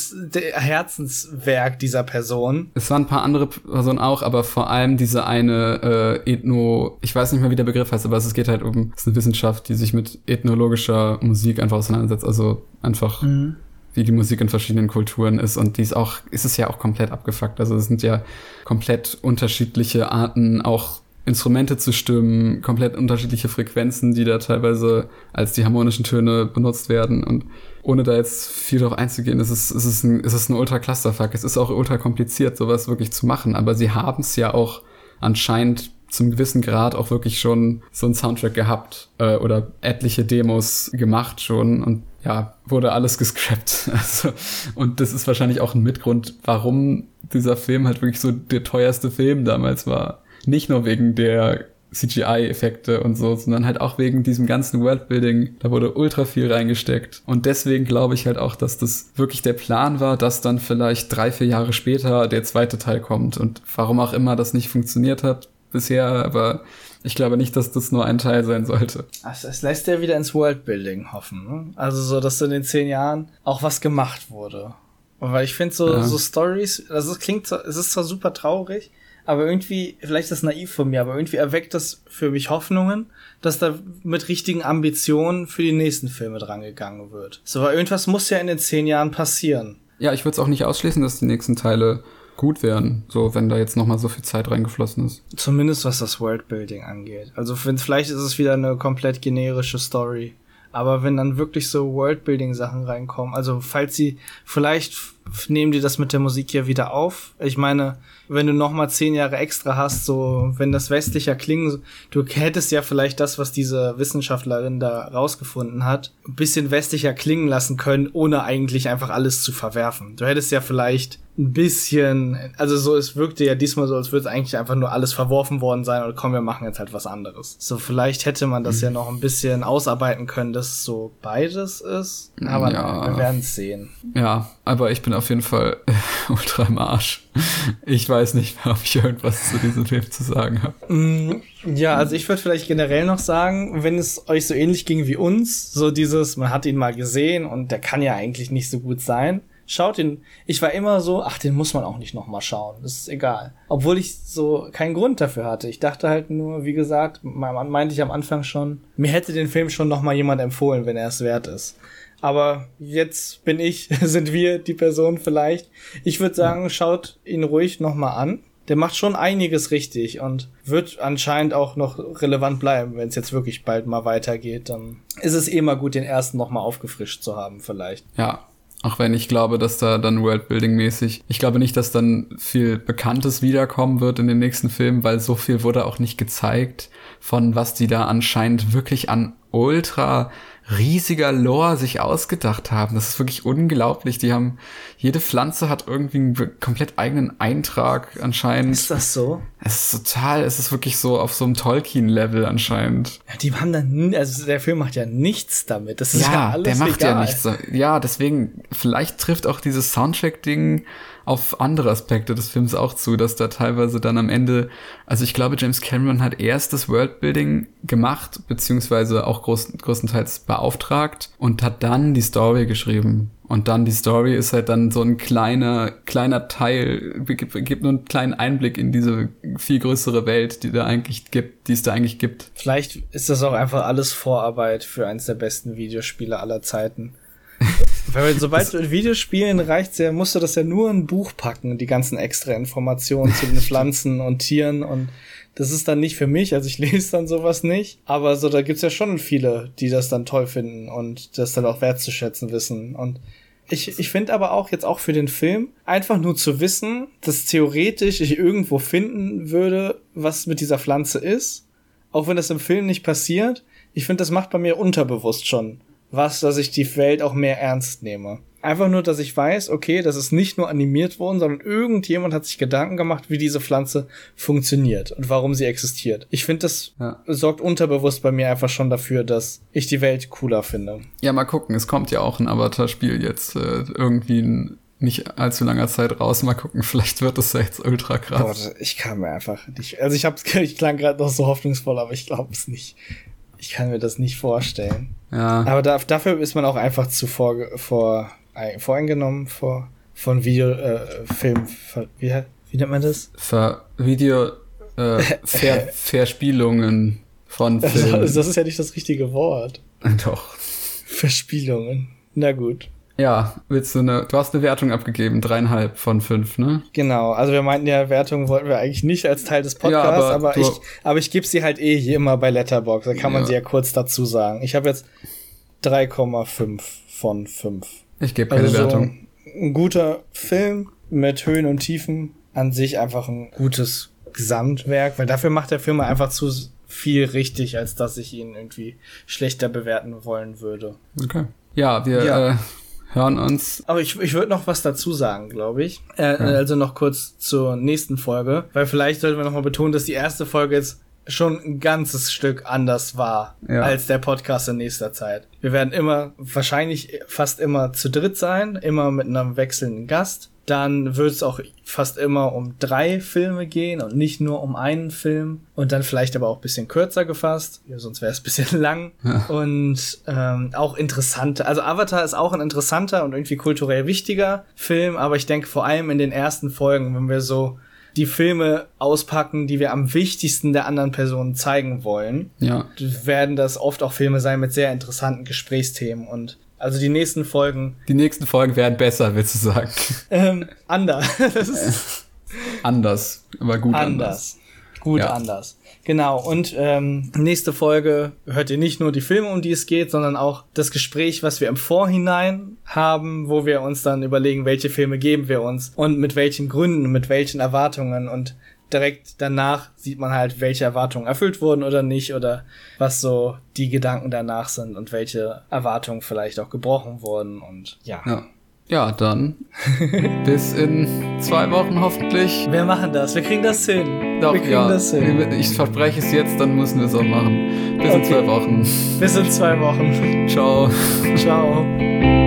Herzenswerk dieser Person. Es waren ein paar andere Personen auch, aber vor allem diese eine äh, Ethno, ich weiß nicht mehr, wie der Begriff heißt, aber es geht halt um, es ist eine Wissenschaft, die sich mit ethnologischer Musik einfach auseinandersetzt. Also einfach. Mhm wie die Musik in verschiedenen Kulturen ist und dies auch, ist es ja auch komplett abgefuckt. Also es sind ja komplett unterschiedliche Arten, auch Instrumente zu stimmen, komplett unterschiedliche Frequenzen, die da teilweise als die harmonischen Töne benutzt werden. Und ohne da jetzt viel darauf einzugehen, ist es, ist es ein, ist es ein Ultra-Clusterfuck. Es ist auch ultra kompliziert, sowas wirklich zu machen. Aber sie haben es ja auch anscheinend zum gewissen Grad auch wirklich schon so einen Soundtrack gehabt äh, oder etliche Demos gemacht schon und ja, wurde alles gescrapt. [LAUGHS] Also, und das ist wahrscheinlich auch ein Mitgrund, warum dieser Film halt wirklich so der teuerste Film damals war. Nicht nur wegen der CGI-Effekte und so, sondern halt auch wegen diesem ganzen Worldbuilding. Da wurde ultra viel reingesteckt. Und deswegen glaube ich halt auch, dass das wirklich der Plan war, dass dann vielleicht drei, vier Jahre später der zweite Teil kommt. Und warum auch immer das nicht funktioniert hat bisher, aber ich glaube nicht, dass das nur ein Teil sein sollte. Also es lässt ja wieder ins Worldbuilding hoffen. Ne? Also so, dass in den zehn Jahren auch was gemacht wurde. Und weil ich finde so, ja. so Stories, also es klingt es ist zwar super traurig, aber irgendwie, vielleicht ist das naiv von mir, aber irgendwie erweckt das für mich Hoffnungen, dass da mit richtigen Ambitionen für die nächsten Filme drangegangen wird. So, weil irgendwas muss ja in den zehn Jahren passieren. Ja, ich würde es auch nicht ausschließen, dass die nächsten Teile gut werden, so wenn da jetzt noch mal so viel Zeit reingeflossen ist. Zumindest was das Worldbuilding angeht. Also wenn vielleicht ist es wieder eine komplett generische Story. Aber wenn dann wirklich so Worldbuilding-Sachen reinkommen, also falls sie, vielleicht nehmen die das mit der Musik hier wieder auf. Ich meine, wenn du noch mal zehn Jahre extra hast, so wenn das westlicher klingen, du hättest ja vielleicht das, was diese Wissenschaftlerin da rausgefunden hat, ein bisschen westlicher klingen lassen können, ohne eigentlich einfach alles zu verwerfen. Du hättest ja vielleicht ein bisschen, also so, es wirkte ja diesmal so, als würde eigentlich einfach nur alles verworfen worden sein und komm, wir machen jetzt halt was anderes. So, vielleicht hätte man das mhm. ja noch ein bisschen ausarbeiten können, dass es so beides ist. Aber ja. wir werden es sehen. Ja, aber ich bin auf jeden Fall [LAUGHS] ultra im Arsch. Ich weiß nicht mehr, ob ich irgendwas zu diesem Film zu sagen habe. Mm, ja, also ich würde vielleicht generell noch sagen, wenn es euch so ähnlich ging wie uns, so dieses, man hat ihn mal gesehen und der kann ja eigentlich nicht so gut sein Schaut ihn. Ich war immer so, ach, den muss man auch nicht nochmal schauen. Das ist egal. Obwohl ich so keinen Grund dafür hatte. Ich dachte halt nur, wie gesagt, meinte ich am Anfang schon, mir hätte den Film schon nochmal jemand empfohlen, wenn er es wert ist. Aber jetzt bin ich, [LAUGHS] sind wir die Person vielleicht. Ich würde sagen, schaut ihn ruhig nochmal an. Der macht schon einiges richtig und wird anscheinend auch noch relevant bleiben, wenn es jetzt wirklich bald mal weitergeht. Dann ist es eh mal gut, den ersten nochmal aufgefrischt zu haben, vielleicht. Ja, auch wenn ich glaube, dass da dann Worldbuilding-mäßig, ich glaube nicht, dass dann viel Bekanntes wiederkommen wird in den nächsten Filmen, weil so viel wurde auch nicht gezeigt von was die da anscheinend wirklich an ultra riesiger Lore sich ausgedacht haben. Das ist wirklich unglaublich. Die haben, jede Pflanze hat irgendwie einen komplett eigenen Eintrag anscheinend. Ist das so? Es ist total, es ist wirklich so auf so einem Tolkien-Level anscheinend. Ja, die haben dann, also der Film macht ja nichts damit. Das ist ja, ja alles der macht egal. ja nichts. Ja, deswegen, vielleicht trifft auch dieses Soundtrack-Ding auf andere Aspekte des Films auch zu, dass da teilweise dann am Ende, also ich glaube, James Cameron hat erst das Worldbuilding gemacht, beziehungsweise auch groß, größtenteils beauftragt und hat dann die Story geschrieben. Und dann die Story ist halt dann so ein kleiner, kleiner Teil, gibt, gibt nur einen kleinen Einblick in diese viel größere Welt, die da eigentlich gibt, die es da eigentlich gibt. Vielleicht ist das auch einfach alles Vorarbeit für eins der besten Videospiele aller Zeiten. [LAUGHS] Weil sobald du in Videospielen reicht, ja, musst du das ja nur in ein Buch packen, die ganzen extra Informationen zu den [LAUGHS] Pflanzen und Tieren und das ist dann nicht für mich, also ich [LAUGHS] lese dann sowas nicht. Aber so, da gibt's ja schon viele, die das dann toll finden und das dann auch wertzuschätzen wissen. Und ich, ich finde aber auch jetzt auch für den Film, einfach nur zu wissen, dass theoretisch ich irgendwo finden würde, was mit dieser Pflanze ist, auch wenn das im Film nicht passiert, ich finde, das macht bei mir unterbewusst schon was, dass ich die Welt auch mehr ernst nehme. Einfach nur, dass ich weiß, okay, das ist nicht nur animiert worden, sondern irgendjemand hat sich Gedanken gemacht, wie diese Pflanze funktioniert und warum sie existiert. Ich finde, das ja. sorgt unterbewusst bei mir einfach schon dafür, dass ich die Welt cooler finde. Ja, mal gucken. Es kommt ja auch ein Avatar-Spiel jetzt äh, irgendwie in nicht allzu langer Zeit raus. Mal gucken, [LAUGHS] vielleicht wird es ja jetzt ultra krass. Gott, ich kann mir einfach nicht. Also ich hab's, [LAUGHS] ich klang gerade noch so hoffnungsvoll, aber ich glaube es nicht. Ich kann mir das nicht vorstellen. Ja. Aber da, dafür ist man auch einfach zu vor, vor, voreingenommen vor, von Videofilm. Äh, wie, wie nennt man das? Ver, Video, äh, [LAUGHS] Ver, Verspielungen von Filmen. Das, das ist ja nicht das richtige Wort. [LAUGHS] Doch. Verspielungen. Na gut. Ja, willst du eine, du hast eine Wertung abgegeben, dreieinhalb von fünf, ne? Genau, also wir meinten ja, Wertung wollten wir eigentlich nicht als Teil des Podcasts, ja, aber, aber ich, aber ich gebe sie halt eh hier immer bei Letterbox, da kann man sie ja kurz dazu sagen. Ich habe jetzt 3,5 von 5. Ich gebe keine also Wertung. ein guter Film mit Höhen und Tiefen, an sich einfach ein gutes Gesamtwerk, weil dafür macht der Film einfach zu viel richtig, als dass ich ihn irgendwie schlechter bewerten wollen würde. Okay. Ja, wir ja. Äh, hören uns. Aber ich, ich würde noch was dazu sagen, glaube ich. Äh, ja. Also noch kurz zur nächsten Folge, weil vielleicht sollten wir noch mal betonen, dass die erste Folge jetzt schon ein ganzes Stück anders war ja. als der Podcast in nächster Zeit. Wir werden immer, wahrscheinlich fast immer zu dritt sein, immer mit einem wechselnden Gast dann wird es auch fast immer um drei Filme gehen und nicht nur um einen Film und dann vielleicht aber auch bisschen kürzer gefasst, ja, sonst wäre es [LAUGHS] bisschen lang ja. und ähm, auch interessant. Also Avatar ist auch ein interessanter und irgendwie kulturell wichtiger Film, aber ich denke vor allem in den ersten Folgen, wenn wir so die Filme auspacken, die wir am wichtigsten der anderen Personen zeigen wollen, ja. werden das oft auch Filme sein mit sehr interessanten Gesprächsthemen und also die nächsten Folgen. Die nächsten Folgen werden besser, willst du sagen? Ähm, anders. [LAUGHS] [LAUGHS] anders, aber gut anders. anders. Gut Ja. anders. Genau. Und ähm, nächste Folge hört ihr nicht nur die Filme, um die es geht, sondern auch das Gespräch, was wir im Vorhinein haben, wo wir uns dann überlegen, welche Filme geben wir uns und mit welchen Gründen, mit welchen Erwartungen und direkt danach sieht man halt, welche Erwartungen erfüllt wurden oder nicht oder was so die Gedanken danach sind und welche Erwartungen vielleicht auch gebrochen wurden und ja. Ja. Ja, dann [LAUGHS] bis in zwei Wochen hoffentlich. Wir machen das, wir kriegen das hin. Doch, wir kriegen ja. das hin. Ich verspreche es jetzt, dann müssen wir es auch machen. Bis in Okay. zwei Wochen. Bis in zwei Wochen. [LAUGHS] Ciao. Ciao.